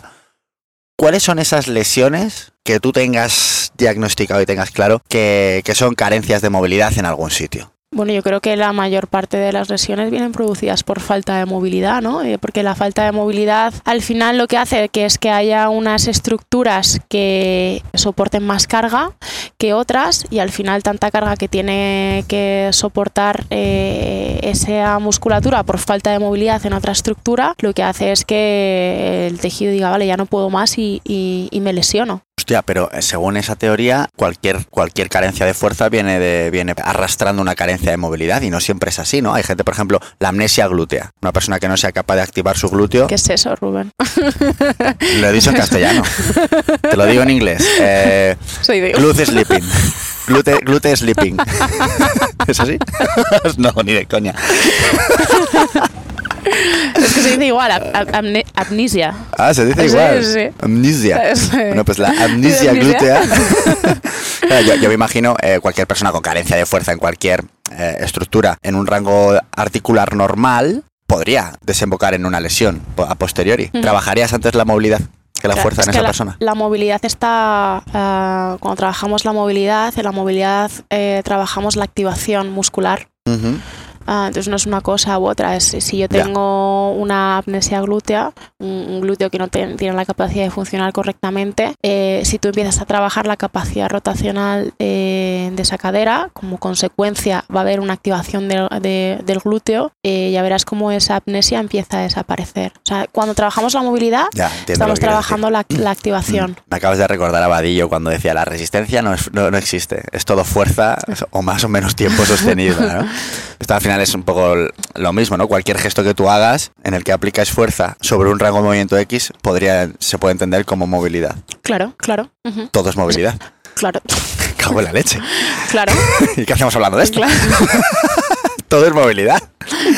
¿cuáles son esas lesiones que tú tengas diagnosticado y tengas claro que, que son carencias de movilidad en algún sitio? Bueno, yo creo que la mayor parte de las lesiones vienen producidas por falta de movilidad, ¿no? Eh, porque la falta de movilidad al final lo que hace es que haya unas estructuras que soporten más carga que otras y al final tanta carga que tiene que soportar eh, esa musculatura por falta de movilidad en otra estructura, lo que hace es que el tejido diga, vale, ya no puedo más y, y me lesiono. Hostia, pero eh, según esa teoría, cualquier, cualquier carencia de fuerza viene, de, viene arrastrando una carencia de movilidad y no siempre es así, ¿no? Hay gente, por ejemplo, la amnesia glútea. Una persona que no sea capaz de activar su glúteo. ¿Qué es eso, Rubén? Lo he dicho en castellano. Te lo digo en inglés. Eh, Soy de... Glute sleeping. Glute, glute sleeping. ¿Es así? no, ni de coña. Es que se dice igual, amnesia. Ah, se dice igual. Sí, sí. Amnesia. Bueno, pues la amnesia, glútea. yo, me imagino eh, cualquier persona con carencia de fuerza en cualquier eh, estructura en un rango articular normal podría desembocar en una lesión a posteriori. ¿Trabajarías antes la movilidad? que la fuerza en esa persona. La movilidad está, uh, cuando trabajamos la movilidad, en la movilidad eh, trabajamos la activación muscular. Ah, entonces no es una cosa u otra. Es, si yo tengo una apnesia glútea, un, glúteo que no tiene la capacidad de funcionar correctamente, eh, si tú empiezas a trabajar la capacidad rotacional eh, de esa cadera, como consecuencia va a haber una activación del glúteo, eh, ya verás cómo esa apnesia empieza a desaparecer. O sea, cuando trabajamos la movilidad, estamos trabajando la, activación. Mm. Me acabas de recordar a Vadillo cuando decía la resistencia no, no, existe, es todo fuerza o más o menos tiempo sostenido. ¿no? al final es un poco lo mismo, ¿no? Cualquier gesto que tú hagas en el que aplicas fuerza sobre un rango de movimiento X podría, se puede entender como movilidad. Claro, claro. Todo es movilidad. Claro. Cago en la leche. Claro. ¿Y qué hacemos hablando de esto? Todo es movilidad.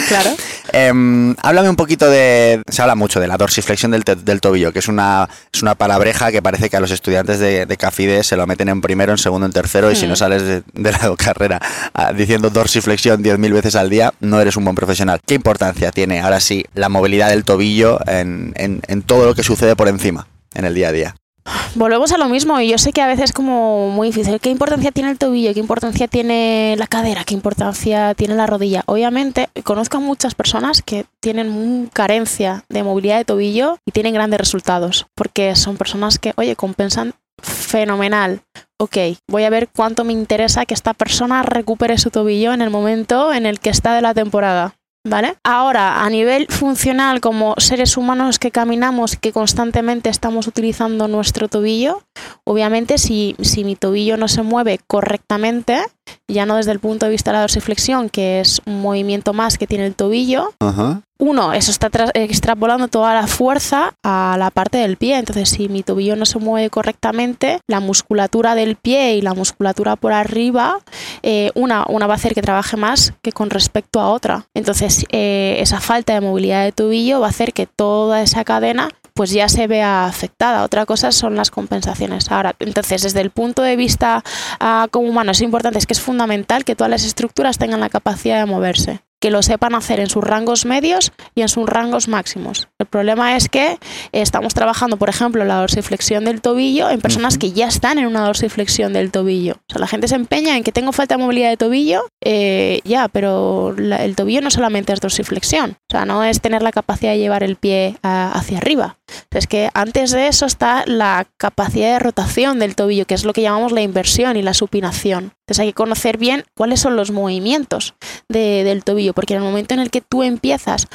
Claro. Em, háblame un poquito de. Se habla mucho de la dorsiflexión del, del, tobillo, que es una, es una palabreja que parece que a los estudiantes de, de CAFIDE se lo meten en primero, en segundo, en tercero, y si no mm. sales de, la carrera ah, diciendo dorsiflexión 10.000 veces al día, no eres un buen profesional. ¿Qué importancia tiene ahora sí la movilidad del tobillo en, en, en todo lo que sucede por encima en el día a día? Volvemos a lo mismo y yo sé que a veces es como muy difícil. ¿Qué importancia tiene el tobillo? ¿Qué importancia tiene la cadera? ¿Qué importancia tiene la rodilla? Obviamente, conozco a muchas personas que tienen carencia de movilidad de tobillo y tienen grandes resultados porque son personas que, oye, compensan fenomenal. Ok, voy a ver cuánto me interesa que esta persona recupere su tobillo en el momento en el que está de la temporada. ¿Vale? Ahora, a nivel funcional, como seres humanos que caminamos, que constantemente estamos utilizando nuestro tobillo, obviamente si, si mi tobillo no se mueve correctamente, ya no desde el punto de vista de la dorsiflexión, que es un movimiento más que tiene el tobillo, uno, eso está extrapolando toda la fuerza a la parte del pie. Entonces, si mi tobillo no se mueve correctamente, la musculatura del pie y la musculatura por arriba, eh, una, una va a hacer que trabaje más que con respecto a otra. Entonces, eh, esa falta de movilidad de tobillo va a hacer que toda esa cadena pues ya se vea afectada. Otra cosa son las compensaciones. Ahora, entonces, desde el punto de vista uh, como humano, es importante, es que es fundamental que todas las estructuras tengan la capacidad de moverse que lo sepan hacer en sus rangos medios y en sus rangos máximos. El problema es que estamos trabajando, por ejemplo, la dorsiflexión del tobillo en personas que ya están en una dorsiflexión del tobillo. O sea, la gente se empeña en que tengo falta de movilidad de tobillo, eh, ya, pero el tobillo no solamente es dorsiflexión, o sea, no es tener la capacidad de llevar el pie hacia arriba. Es que antes de eso está la capacidad de rotación del tobillo, que es lo que llamamos la inversión y la supinación. Entonces hay que conocer bien cuáles son los movimientos del tobillo, porque en el momento en el que tú empiezas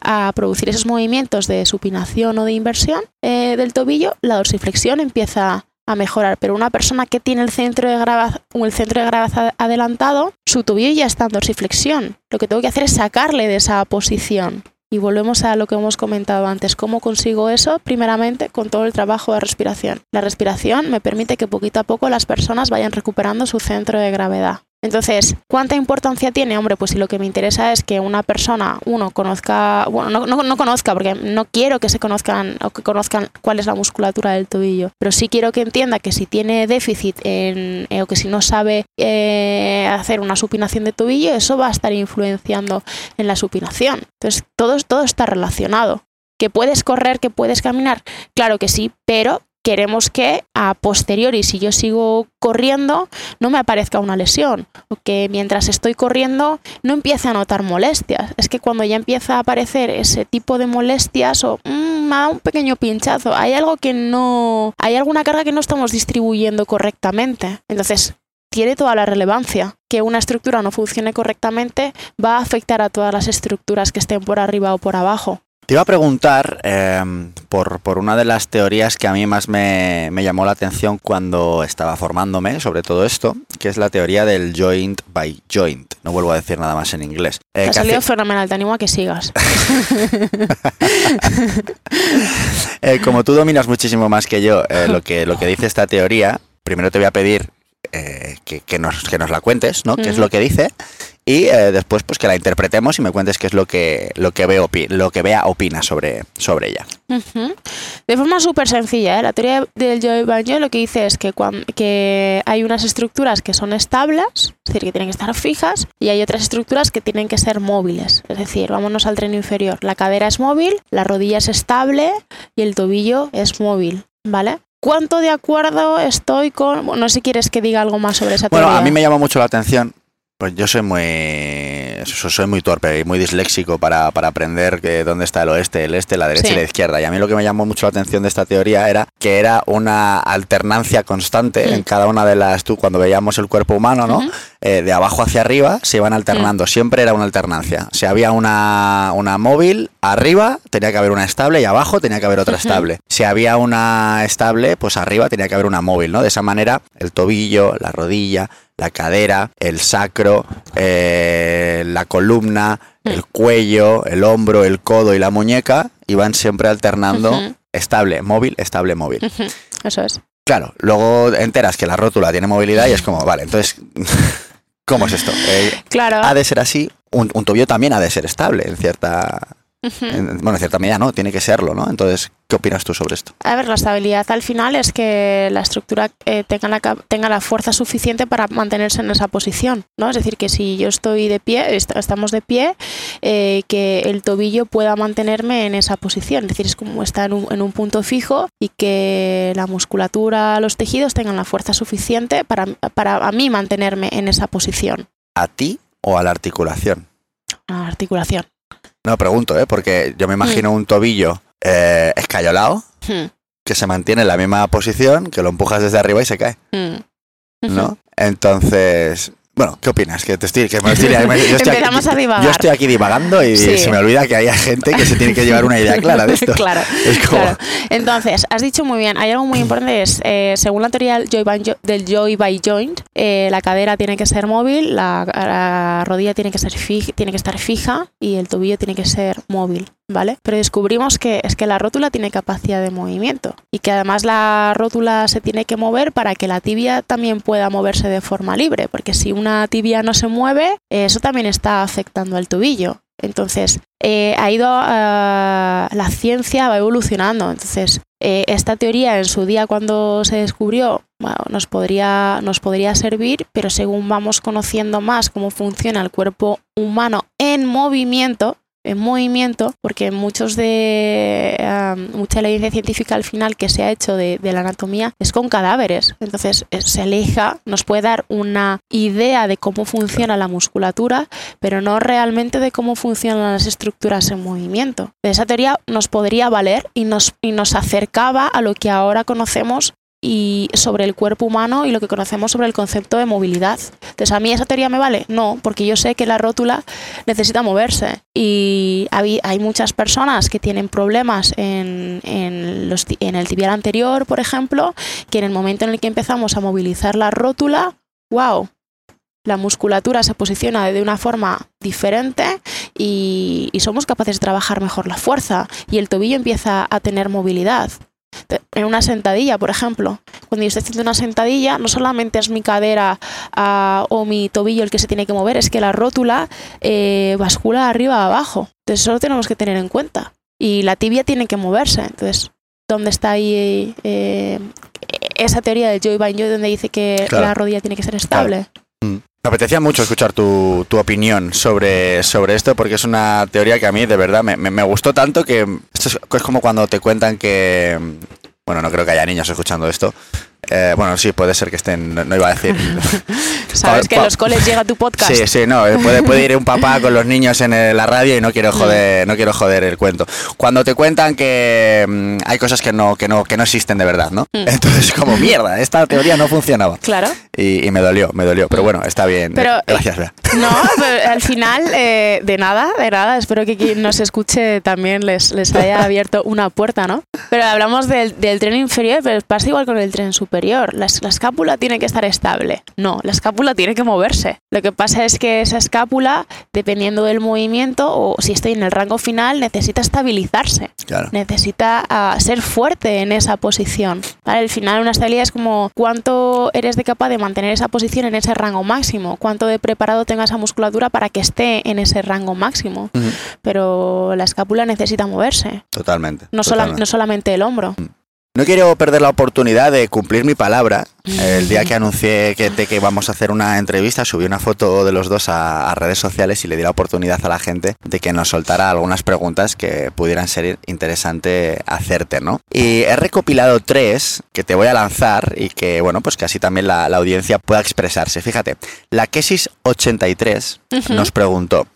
a producir esos movimientos de supinación o de inversión eh, del tobillo, la dorsiflexión empieza a mejorar. Pero una persona que tiene el centro de gravedad, el centro de gravedad adelantado, su tobillo ya está en dorsiflexión. Lo que tengo que hacer es sacarle de esa posición. Y volvemos a lo que hemos comentado antes. ¿Cómo consigo eso? Primeramente con todo el trabajo de respiración. La respiración me permite que poquito a poco las personas vayan recuperando su centro de gravedad. Entonces, ¿cuánta importancia tiene? Hombre, pues si lo que me interesa es que una persona, uno, conozca, bueno, no, no, conozca, porque no quiero que se conozcan o que conozcan cuál es la musculatura del tobillo, pero sí quiero que entienda que si tiene déficit en, eh, o que si no sabe eh, hacer una supinación de tobillo, eso va a estar influenciando en la supinación. Entonces, todo, todo está relacionado. ¿Que puedes correr, que puedes caminar? Claro que sí, pero queremos que a posteriori, si yo sigo corriendo, no me aparezca una lesión o que mientras estoy corriendo no empiece a notar molestias. Es que cuando ya empieza a aparecer ese tipo de molestias o mm, me da un pequeño pinchazo, hay algo que no, hay alguna carga que no estamos distribuyendo correctamente. Entonces, tiene toda la relevancia. Que una estructura no funcione correctamente va a afectar a todas las estructuras que estén por arriba o por abajo. Te iba a preguntar em, por, una de las teorías que a mí más me, llamó la atención cuando estaba formándome sobre todo esto, que es la teoría del joint by joint. No vuelvo a decir nada más en inglés. Eh, ha salido fenomenal, te animo a que sigas. Eh, como tú dominas muchísimo más que yo eh, lo, que, lo que dice esta teoría, primero te voy a pedir que, nos, que nos la cuentes, ¿no? ¿Qué es lo que dice? y eh, después pues que la interpretemos y me cuentes qué es lo que, lo que, veo, lo que Bea opina sobre, sobre ella. De forma súper sencilla, ¿eh? la teoría del Joy Banjo lo que dice es que, que hay unas estructuras que son estables, es decir, que tienen que estar fijas, y hay otras estructuras que tienen que ser móviles. Es decir, vámonos al tren inferior. La cadera es móvil, la rodilla es estable y el tobillo es móvil, ¿vale? ¿Cuánto de acuerdo estoy con.? no sé si quieres que diga algo más sobre esa teoría. Bueno, a mí me llama mucho la atención pues yo soy muy soy muy torpe y muy disléxico para, aprender que dónde está el oeste, el este, la derecha y la izquierda. Y a mí lo que me llamó mucho la atención de esta teoría era que era una alternancia constante mm. en cada una de las. Tú, cuando veíamos el cuerpo humano, ¿no? Eh, de abajo hacia arriba se iban alternando. Mm. Siempre era una alternancia. Si había una, una móvil arriba, tenía que haber una estable y abajo tenía que haber otra estable. Si había una estable, pues arriba tenía que haber una móvil, ¿no? De esa manera, el tobillo, la rodilla, la cadera, el sacro, eh, la columna, el cuello, el hombro, el codo y la muñeca iban siempre alternando estable, móvil, estable, móvil. Eso es. Claro, luego enteras que la rótula tiene movilidad y es como, vale, entonces, ¿cómo es esto? Eh, claro. Ha de ser así, un, un tobillo también ha de ser estable en cierta bueno, en cierta medida no, tiene que serlo, ¿no? Entonces, ¿qué opinas tú sobre esto? A ver, la estabilidad al final es que la estructura eh, tenga, la, tenga la fuerza suficiente para mantenerse en esa posición, ¿no? Es decir, que si yo estoy de pie, estamos de pie, eh, que el tobillo pueda mantenerme en esa posición, es decir, es como estar en un, en un punto fijo y que la musculatura, los tejidos tengan la fuerza suficiente para, para a mí mantenerme en esa posición. ¿A ti o a la articulación? A la articulación. No, pregunto, ¿eh? Porque yo me imagino mm. un tobillo eh, escayolado hmm. que se mantiene en la misma posición, que lo empujas desde arriba y se cae. Hmm. ¿No? Entonces, bueno, ¿qué opinas? Que te estoy, que me estoy, yo, estoy aquí, a divagar. yo estoy aquí divagando y se me olvida que hay gente que se tiene que llevar una idea clara de esto. claro, claro, Entonces, has dicho muy bien, hay algo muy importante, es, eh, según la teoría del joy by, del joy by joint, eh, la cadera tiene que ser móvil, la, rodilla tiene que, ser tiene que estar fija y el tobillo tiene que ser móvil. ¿vale? Pero descubrimos que es que la rótula tiene capacidad de movimiento y que además la rótula se tiene que mover para que la tibia también pueda moverse de forma libre, porque si una tibia no se mueve, eso también está afectando al tobillo. Entonces, eh, ha ido, uh, la ciencia va evolucionando. Entonces, eh, esta teoría en su día cuando se descubrió nos, podría, nos podría servir, pero según vamos conociendo más cómo funciona el cuerpo humano en movimiento, en movimiento, porque muchos de mucha de la evidencia científica al final que se ha hecho de, la anatomía es con cadáveres. Entonces eh, se aleja, nos puede dar una idea de cómo funciona la musculatura, pero no realmente de cómo funcionan las estructuras en movimiento. Esa teoría nos podría valer y nos, y nos acercaba a lo que ahora conocemos y sobre el cuerpo humano y lo que conocemos sobre el concepto de movilidad. Entonces, ¿a mí esa teoría me vale? No, porque yo sé que la rótula necesita moverse y hay, muchas personas que tienen problemas en, el tibial anterior, por ejemplo, que en el momento en el que empezamos a movilizar la rótula, wow, la musculatura se posiciona de una forma diferente y, somos capaces de trabajar mejor la fuerza y el tobillo empieza a tener movilidad en una sentadilla, por ejemplo. Cuando yo estoy haciendo una sentadilla, no solamente es mi cadera ah, o mi tobillo el que se tiene que mover, es que la rótula eh, bascula arriba a abajo. Entonces eso lo tenemos que tener en cuenta. Y la tibia tiene que moverse. Entonces, ¿dónde está ahí eh, esa teoría del Joy By Joy donde dice que la rodilla tiene que ser estable? Mm. Me apetecía mucho escuchar tu, tu, opinión sobre, sobre esto porque es una teoría que a mí de verdad me, me, gustó tanto que esto es, como cuando te cuentan que... Bueno, no creo que haya niños escuchando esto, eh, bueno, sí, puede ser que estén, no, iba a decir. Sabes que en los coles llega tu podcast. Sí, sí, no, eh, puede, puede ir un papá con los niños en la radio y no quiero joder, no quiero joder el cuento. Cuando te cuentan que mm, hay cosas que no, que no, que no existen de verdad, ¿no? Mm. Entonces, como mierda, esta teoría no funcionaba. Claro. Y, me dolió, me dolió. Pero bueno, está bien. Pero, eh, Gracias, Bea. No, pero al final, de nada, de nada. Espero que quien nos escuche también les, les haya abierto una puerta, ¿no? Pero hablamos del, del tren inferior, pero pasa igual con el tren superior superior. La, la escápula tiene que estar estable. No, la escápula tiene que moverse. Lo que pasa es que esa escápula, dependiendo del movimiento o si estoy en el rango final, necesita estabilizarse. Claro. Necesita ah, ser fuerte en esa posición. Al final, una estabilidad es como cuánto eres de capaz de mantener esa posición en ese rango máximo, cuánto de preparado tenga esa musculatura para que esté en ese rango máximo. Ujú. Pero la escápula necesita moverse. Totalmente. No, sola- totalmente. no solamente el hombro. No quiero perder la oportunidad de cumplir mi palabra. El día que anuncié que, de que íbamos a hacer una entrevista, subí una foto de los dos a, a redes sociales y le di la oportunidad a la gente de que nos soltara algunas preguntas que pudieran ser interesante hacerte, ¿no? Y he recopilado tres que te voy a lanzar y que, bueno, pues que así también la, la audiencia pueda expresarse. Fíjate, la Quesis 83 Ujú. nos preguntó,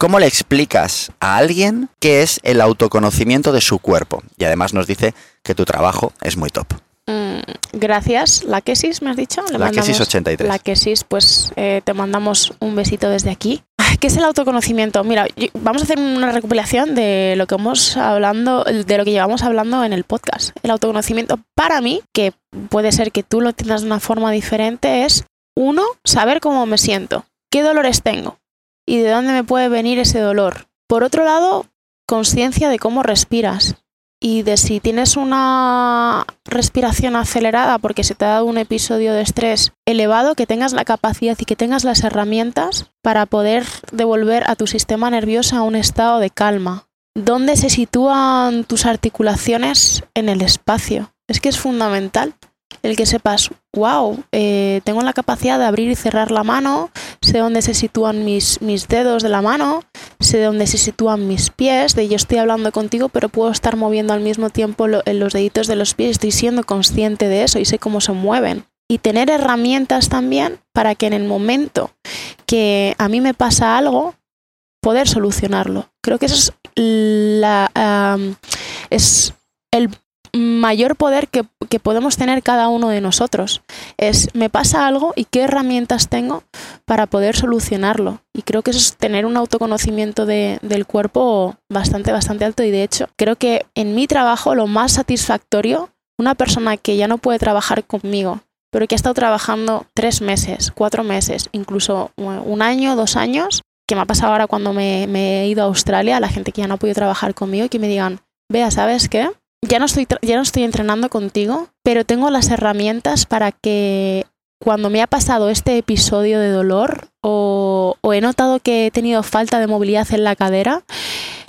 ¿cómo le explicas a alguien qué es el autoconocimiento de su cuerpo? Y además nos dice que tu trabajo es muy top. Mm, gracias. ¿La quesis me has dicho? Le La quesis mandamos- 83. La quesis, pues eh, te mandamos un besito desde aquí. ¿Qué es el autoconocimiento? Mira, vamos a hacer una recopilación de lo que hemos hablando, de lo que llevamos hablando en el podcast. El autoconocimiento para mí, que puede ser que tú lo entiendas de una forma diferente, es uno, saber cómo me siento, qué dolores tengo y de dónde me puede venir ese dolor. Por otro lado, conciencia de cómo respiras y de si tienes una respiración acelerada porque se te ha dado un episodio de estrés elevado, que tengas la capacidad y que tengas las herramientas para poder devolver a tu sistema nervioso a un estado de calma. ¿Dónde se sitúan tus articulaciones en el espacio? Es que es fundamental el que sepas, wow, eh, tengo la capacidad de abrir y cerrar la mano, sé dónde se sitúan mis, mis dedos de la mano, sé dónde se sitúan mis pies, de yo estoy hablando contigo, pero puedo estar moviendo al mismo tiempo en los deditos de los pies, estoy siendo consciente de eso y sé cómo se mueven. Y tener herramientas también para que en el momento que a mí me pasa algo, poder solucionarlo. Creo que eso es, la, am, es el mayor poder que, que podemos tener cada uno de nosotros. Es, me pasa algo y qué herramientas tengo para poder solucionarlo. Y creo que eso es tener un autoconocimiento de- del cuerpo bastante, bastante alto. Y de hecho, creo que en mi trabajo lo más satisfactorio, una persona que ya no puede trabajar conmigo, pero que ha estado trabajando tres meses, cuatro meses, incluso un año, dos años, que me ha pasado ahora cuando me, me he ido a Australia, la gente que ya no ha podido trabajar conmigo que me digan, vea, ¿sabes qué? Ya no estoy, ya no estoy entrenando contigo, pero tengo las herramientas para que cuando me ha pasado este episodio de dolor o, o he notado que he tenido falta de movilidad en la cadera,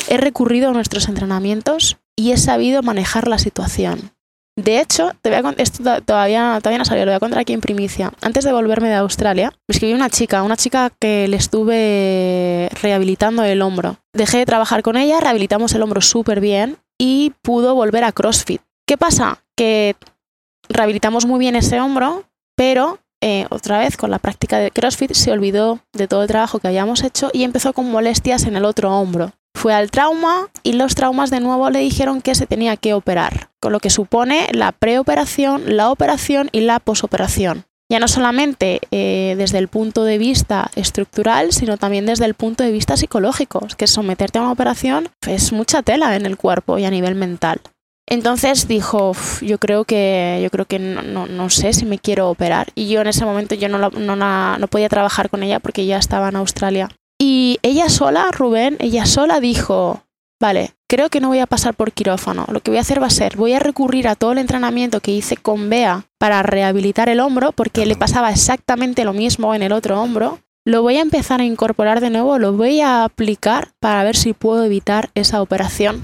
he recurrido a nuestros entrenamientos y he sabido manejar la situación. De hecho, te voy a esto to- todavía, todavía no salió, lo voy a contar aquí en primicia. Antes de volverme de Australia, me escribió una chica, una chica que le estuve rehabilitando el hombro. Dejé de trabajar con ella, rehabilitamos el hombro súper bien y pudo volver a CrossFit. ¿Qué pasa? Que rehabilitamos muy bien ese hombro, pero eh, otra vez con la práctica de CrossFit se olvidó de todo el trabajo que habíamos hecho y empezó con molestias en el otro hombro. Fue al trauma y los traumas de nuevo le dijeron que se tenía que operar, con lo que supone la preoperación, la operación y la posoperación. Ya no solamente eh, desde el punto de vista estructural, sino también desde el punto de vista psicológico. Que someterte a una operación es mucha tela en el cuerpo y a nivel mental. Entonces dijo, "Uf, yo creo que, yo creo que no, no- no sé si me quiero operar. Y yo en ese momento yo no, no podía trabajar con ella porque ya estaba en Australia. Y ella sola, Rubén, ella sola dijo, vale, creo que no voy a pasar por quirófano. Lo que voy a hacer va a ser, voy a recurrir a todo el entrenamiento que hice con Bea para rehabilitar el hombro, porque le pasaba exactamente lo mismo en el otro hombro. Lo voy a empezar a incorporar de nuevo, lo voy a aplicar para ver si puedo evitar esa operación.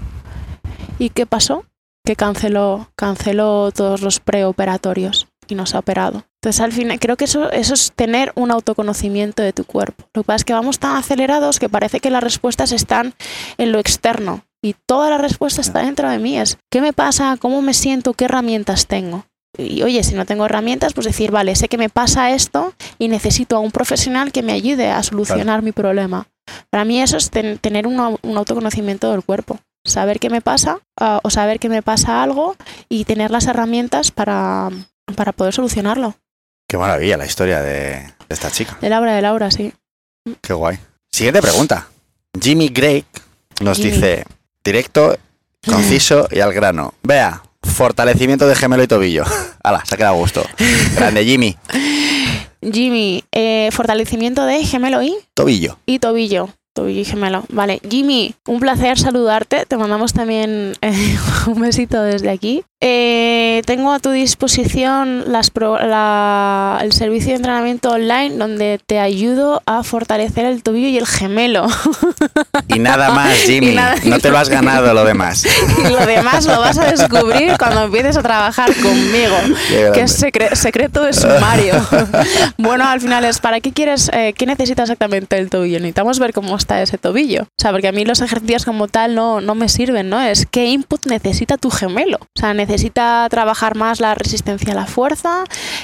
¿Y qué pasó? Que canceló, canceló todos los preoperatorios y no se ha operado. Entonces, al final, creo que eso, eso es tener un autoconocimiento de tu cuerpo. Lo que pasa es que vamos tan acelerados que parece que las respuestas están en lo externo y toda la respuesta está dentro de mí. Es qué me pasa, cómo me siento, qué herramientas tengo. Y oye, si no tengo herramientas, pues decir, vale, sé que me pasa esto y necesito a un profesional que me ayude a solucionar mi problema. Para mí eso es ten- tener un, au- un autoconocimiento del cuerpo. Saber qué me pasa ah, o saber que me pasa algo y tener las herramientas para, para poder solucionarlo. Qué maravilla la historia de, de esta chica. De Laura, de Laura, sí. Qué guay. Siguiente pregunta. Jimmy Gray nos Jimmy. dice, directo, conciso y al grano. Vea, Fortalecimiento de gemelo y tobillo. Hala, se ha quedado a gusto. Grande, Jimmy. Jimmy, eh, fortalecimiento de gemelo y, Tobillo. y tobillo. Tobillo y gemelo. Vale, Jimmy, un placer saludarte. Te mandamos también eh, un besito desde aquí. Eh, tengo a tu disposición las pro- la- el servicio de entrenamiento online donde te ayudo a fortalecer el tobillo y el gemelo. Y nada más, Jimmy. Nada- No te lo has ganado lo demás. y lo demás lo vas a descubrir cuando empieces a trabajar conmigo, que es secre- secreto de sumario. bueno, al final es, ¿para qué quieres, eh, qué necesita exactamente el tobillo? Necesitamos ver cómo está ese tobillo. O sea, porque a mí los ejercicios como tal no, no me sirven, ¿no? Es qué input necesita tu gemelo. O sea, necesita trabajar más la resistencia a la fuerza,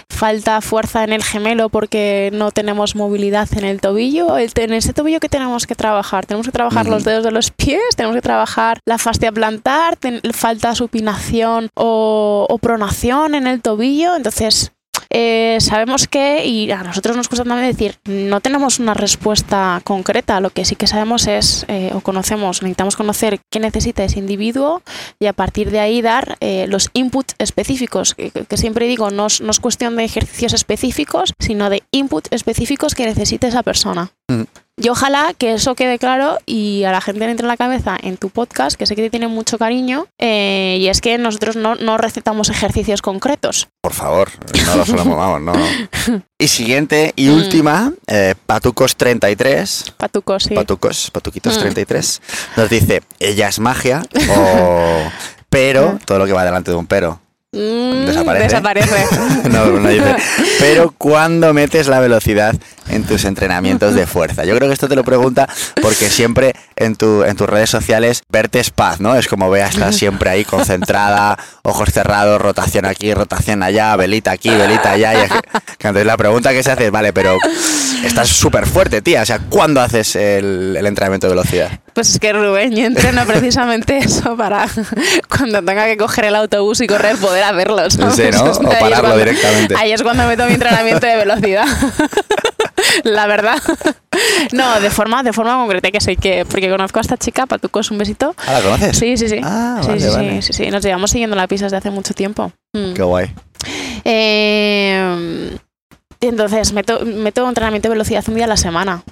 falta fuerza en el gemelo porque no tenemos movilidad en el tobillo. El, en ese tobillo que tenemos que trabajar, tenemos que trabajar los dedos de los pies, tenemos que trabajar la fascia plantar, ten- falta supinación o, o pronación en el tobillo. Entonces, eh, sabemos que, y a nosotros nos cuesta también decir, no tenemos una respuesta concreta, lo que sí que sabemos es, eh, o conocemos, necesitamos conocer qué necesita ese individuo y a partir de ahí dar eh, los inputs específicos, que, que siempre digo, no es, no es cuestión de ejercicios específicos, sino de inputs específicos que necesite esa persona. Mm. Y ojalá que eso quede claro y a la gente le entre en la cabeza en tu podcast, que sé que te tiene mucho cariño, eh, y es que nosotros no, no recetamos ejercicios concretos. Por favor, no lo solemos, vamos, no. Y siguiente y Mm. última, eh, Patucos33. Patucos, sí. Patucos, Patuquitos Mm. 33. Nos dice, ella es magia o... Pero, todo lo que va delante de un pero. Mm, Desaparece. Desaparece. No, no dice. Pero cuando metes la velocidad en tus entrenamientos de fuerza. Yo creo que esto te lo pregunta porque siempre en, tu, en tus redes sociales verte es paz, ¿no? Es como veas, estás siempre ahí concentrada, ojos cerrados, rotación aquí, rotación allá, velita aquí, velita allá. Y es que- que entonces la pregunta que se hace es, vale, pero estás súper fuerte, tía. O sea, ¿cuándo haces el, el entrenamiento de velocidad? Pues es que Rubén, yo entreno precisamente eso para cuando tenga que coger el autobús y correr poder hacerlo. Sí, ¿no? O ahí es pararlo cuando- directamente. Ahí es cuando meto mi entrenamiento de velocidad. La verdad. No, de forma, de forma concreta que sé que, porque conozco a esta chica, Patucos, un besito. ¿Ah, la conoces? Sí, sí, sí. Ah, sí, vale, sí, vale. sí, sí, sí. Nos llevamos siguiendo la pista desde hace mucho tiempo. Mm. Qué guay. Eh, entonces, meto, meto entrenamiento de velocidad un día a la semana.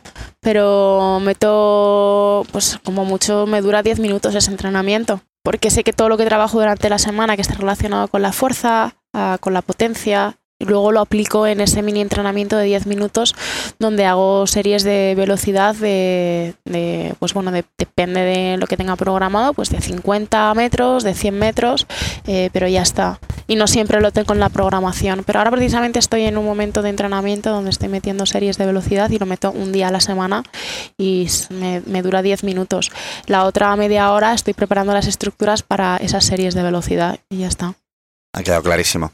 Pero meto, pues como mucho me dura 10 minutos ese entrenamiento. Porque sé que todo lo que trabajo durante la semana que está relacionado con la fuerza, ah, con la potencia, y luego lo aplico en ese mini entrenamiento de 10 minutos donde hago series de velocidad de, de, pues bueno, de- depende de lo que tenga programado, pues de 50 metros, de 100 metros, eh, pero ya está. Y no siempre lo tengo en la programación, pero ahora precisamente estoy en un momento de entrenamiento donde estoy metiendo series de velocidad y lo meto un día a la semana y me, me dura 10 minutos. La otra media hora estoy preparando las estructuras para esas series de velocidad y ya está. Ha quedado clarísimo.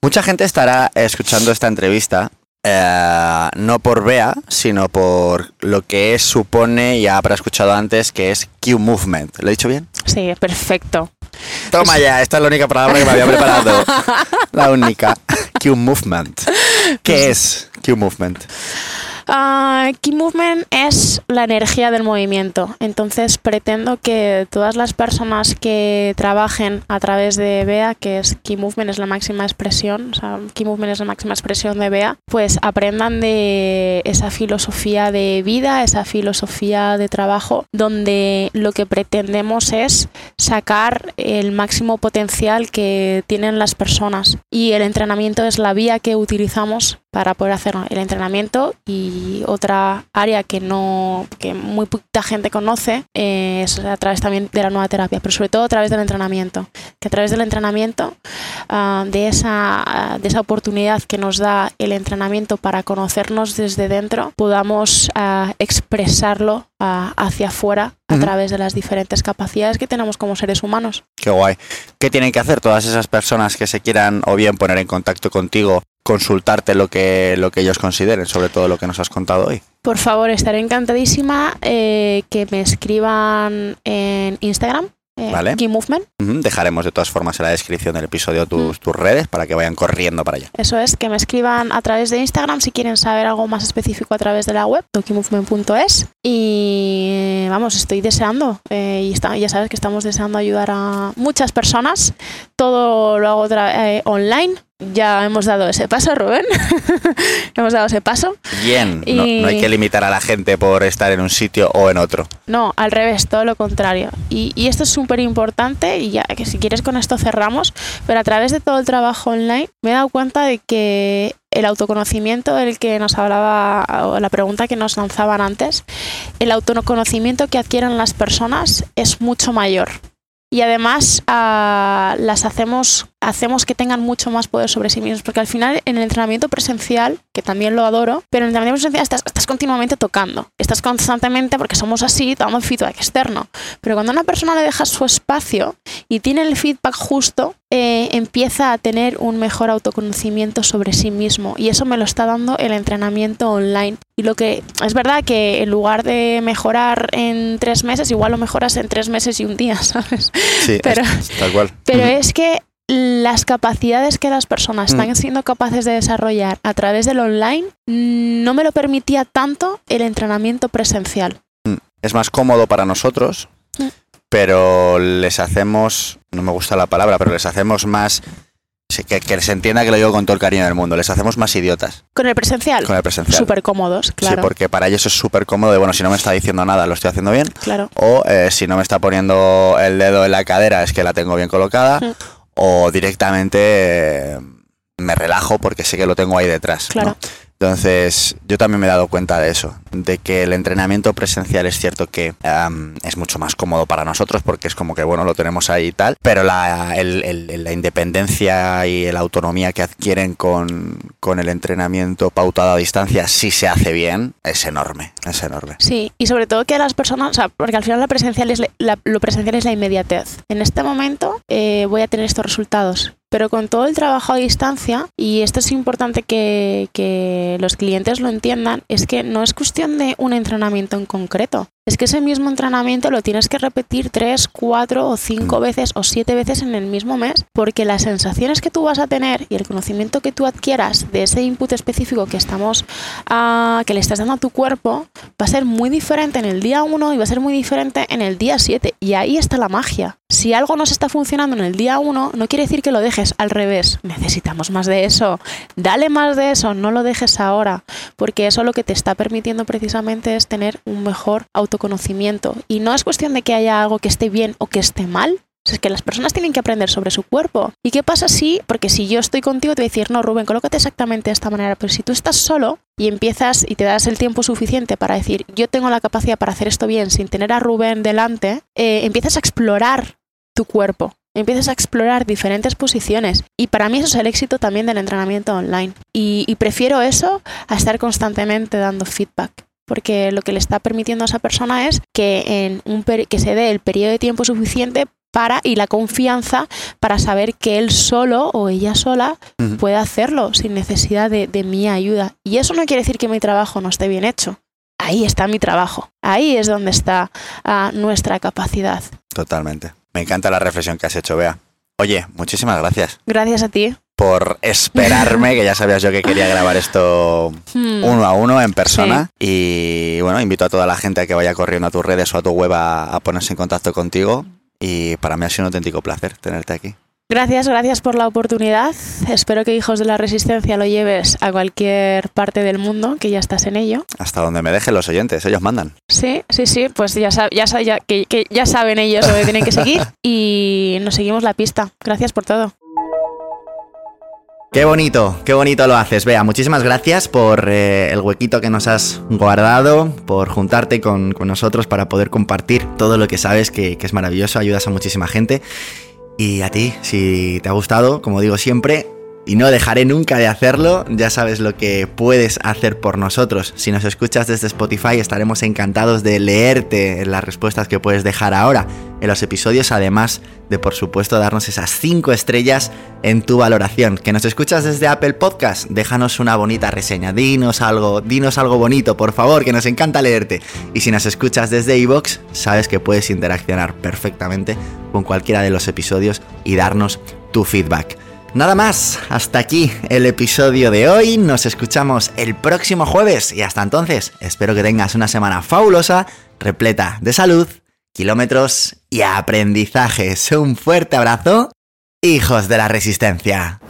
Mucha gente estará escuchando esta entrevista eh, no por Bea, sino por lo que es, supone, ya habrá escuchado antes, que es Q Movement. ¿Lo he dicho bien? Sí, perfecto. Toma ya, esta es la única palabra que me había preparado. La única. Q Movement. ¿Qué es Q Movement? Ah, Key Movement es la energía del movimiento. Entonces pretendo que todas las personas que trabajen a través de BEA, que es Key Movement es la máxima expresión, Key Movement es la máxima expresión de BEA, pues aprendan de esa filosofía de vida, esa filosofía de trabajo, donde lo que pretendemos es sacar el máximo potencial que tienen las personas. Y el entrenamiento es la vía que utilizamos para poder hacer el entrenamiento. Y otra área que no que muy poquita gente conoce eh, es a través también de la nueva terapia pero sobre todo a través del entrenamiento. Que a través del entrenamiento ah, de esa de esa oportunidad que nos da el entrenamiento para conocernos desde dentro podamos ah, expresarlo ah, hacia afuera a través de las diferentes capacidades que tenemos como seres humanos. Qué guay. ¿Qué tienen que hacer todas esas personas que se quieran o bien poner en contacto contigo, consultarte lo que, lo que ellos consideren, sobre todo lo que nos has contado hoy? Por favor, estaré encantadísima eh, que me escriban en Instagram, eh, Vale. Key Movement. Dejaremos de todas formas en la descripción del episodio tus, tus redes para que vayan corriendo para allá. Eso es, que me escriban a través de Instagram si quieren saber algo más específico a través de la web, tokimovement.es. Y vamos, estoy deseando, eh, y está- ya sabes que estamos deseando ayudar a muchas personas. Todo lo hago eh, online. Ya hemos dado ese paso, Rubén. hemos dado ese paso. Bien, no, Y- no hay que limitar a la gente por estar en un sitio o en otro. No, al revés, todo lo contrario. Y, y esto es súper importante y ya que si quieres con esto cerramos, pero a través de todo el trabajo online me he dado cuenta de que el autoconocimiento del que nos hablaba, o la pregunta que nos lanzaban antes, el autoconocimiento que adquieren las personas es mucho mayor. Y además ah, las hacemos, hacemos que tengan mucho más poder sobre sí mismos, porque al final en el entrenamiento presencial, que también lo adoro, pero en el entrenamiento presencial estás, estás continuamente tocando, estás constantemente, porque somos así, dando feedback externo. Pero cuando a una persona le dejas su espacio y tiene el feedback justo, eh, empieza a tener un mejor autoconocimiento sobre sí mismo. Y eso me lo está dando el entrenamiento online. Y lo que es verdad que en lugar de mejorar en tres meses, igual lo mejoras en tres meses y un día, ¿sabes? Sí, Pero- es- tal cual. Pero es que las capacidades que las personas Mm. están siendo capaces de desarrollar a través del online mm, no me lo permitía tanto el entrenamiento presencial. es más cómodo para nosotros, Mm. pero les hacemos, no me gusta la palabra, pero les hacemos más, que, que se entienda que lo digo con todo el cariño del mundo, les hacemos más idiotas Con el presencial, con el presencial. súper cómodos, claro. Sí, porque para ellos es súper cómodo de, bueno, si no me está diciendo nada, lo estoy haciendo bien. claro. O eh, si no me está poniendo el dedo en la cadera, es que la tengo bien colocada. Mm. O directamente eh, me relajo porque sé que lo tengo ahí detrás. ¿no? Entonces, yo también me he dado cuenta de eso, de que el entrenamiento presencial es cierto que es mucho más cómodo para nosotros porque es como que, bueno, lo tenemos ahí y tal, pero la, independencia y la autonomía que adquieren con, el entrenamiento pautado a distancia, si se hace bien, es enorme, es enorme. Sí, y sobre todo que las personas, o sea, porque al final lo presencial es la inmediatez. En este momento eh, voy a tener estos resultados. Pero con todo el trabajo a distancia, y esto es importante que, que los clientes lo entiendan, es que no es cuestión de un entrenamiento en concreto. Es que ese mismo entrenamiento lo tienes que repetir tres, cuatro o cinco Mm. veces o siete veces en el mismo mes, porque las sensaciones que tú vas a tener y el conocimiento que tú adquieras de ese input específico que estamos, ah, que le estás dando a tu cuerpo, va a ser muy diferente en el día 1 y va a ser muy diferente en el día 7. Y ahí está la magia. Si algo nos está funcionando en el día 1, no quiere decir que lo dejes al revés. Necesitamos más de eso. Dale más de eso, no lo dejes ahora. Porque eso lo que te está permitiendo precisamente es tener un mejor autoconocimiento. Y no es cuestión de que haya algo que esté bien o que esté mal. Es que las personas tienen que aprender sobre su cuerpo. ¿Y qué pasa si, porque si yo estoy contigo, te voy a decir, no, Rubén, colócate exactamente de esta manera, pero si tú estás solo y empiezas y te das el tiempo suficiente para decir, yo tengo la capacidad para hacer esto bien sin tener a Rubén delante, eh, empiezas a explorar tu cuerpo. Empiezas a explorar diferentes posiciones y para mí eso es el éxito también del entrenamiento online. Y, y prefiero eso a estar constantemente dando feedback porque lo que le está permitiendo a esa persona es que, en un que se dé el periodo de tiempo suficiente para y la confianza para saber que él solo o ella sola puede hacerlo sin necesidad de, de mi ayuda. Y eso no quiere decir que mi trabajo no esté bien hecho. Ahí está mi trabajo. Ahí es donde está ah, nuestra capacidad. Totalmente. Me encanta la reflexión que has hecho, Bea. Oye, muchísimas gracias Gracias a ti. por esperarme, que ya sabías yo que quería grabar esto Hmm. uno a uno en persona. Y bueno, invito a toda la gente a que vaya corriendo a tus redes o a tu web a, a ponerse en contacto contigo. Y para mí ha sido un auténtico placer tenerte aquí. Gracias, gracias por la oportunidad. Espero que Hijos de la Resistencia lo lleves a cualquier parte del mundo, que ya estás en ello. Hasta donde me dejen los oyentes, ellos mandan. Sí, sí, sí, pues ya, ya, sa- ya- que, que ya saben ellos dónde tienen que seguir y nos seguimos la pista. Gracias por todo. Qué bonito, qué bonito lo haces, Bea. Muchísimas gracias por eh, el huequito que nos has guardado, por juntarte con, con nosotros para poder compartir todo lo que sabes, que, que es maravilloso, ayudas a muchísima gente. Y a ti, si te ha gustado, como digo siempre, y no dejaré nunca de hacerlo. Ya sabes lo que puedes hacer por nosotros. Si nos escuchas desde Spotify estaremos encantados de leerte las respuestas que puedes dejar ahora en los episodios, además de por supuesto darnos esas 5 estrellas en tu valoración. Que nos escuchas desde Apple Podcast, déjanos una bonita reseña, dinos algo, dinos algo bonito, por favor, que nos encanta leerte. Y si nos escuchas desde iVoox, sabes que puedes interaccionar perfectamente con cualquiera de los episodios y darnos tu feedback. Nada más, hasta aquí el episodio de hoy, nos escuchamos el próximo jueves y hasta entonces espero que tengas una semana fabulosa, repleta de salud, kilómetros y aprendizajes. Un fuerte abrazo, hijos de la resistencia.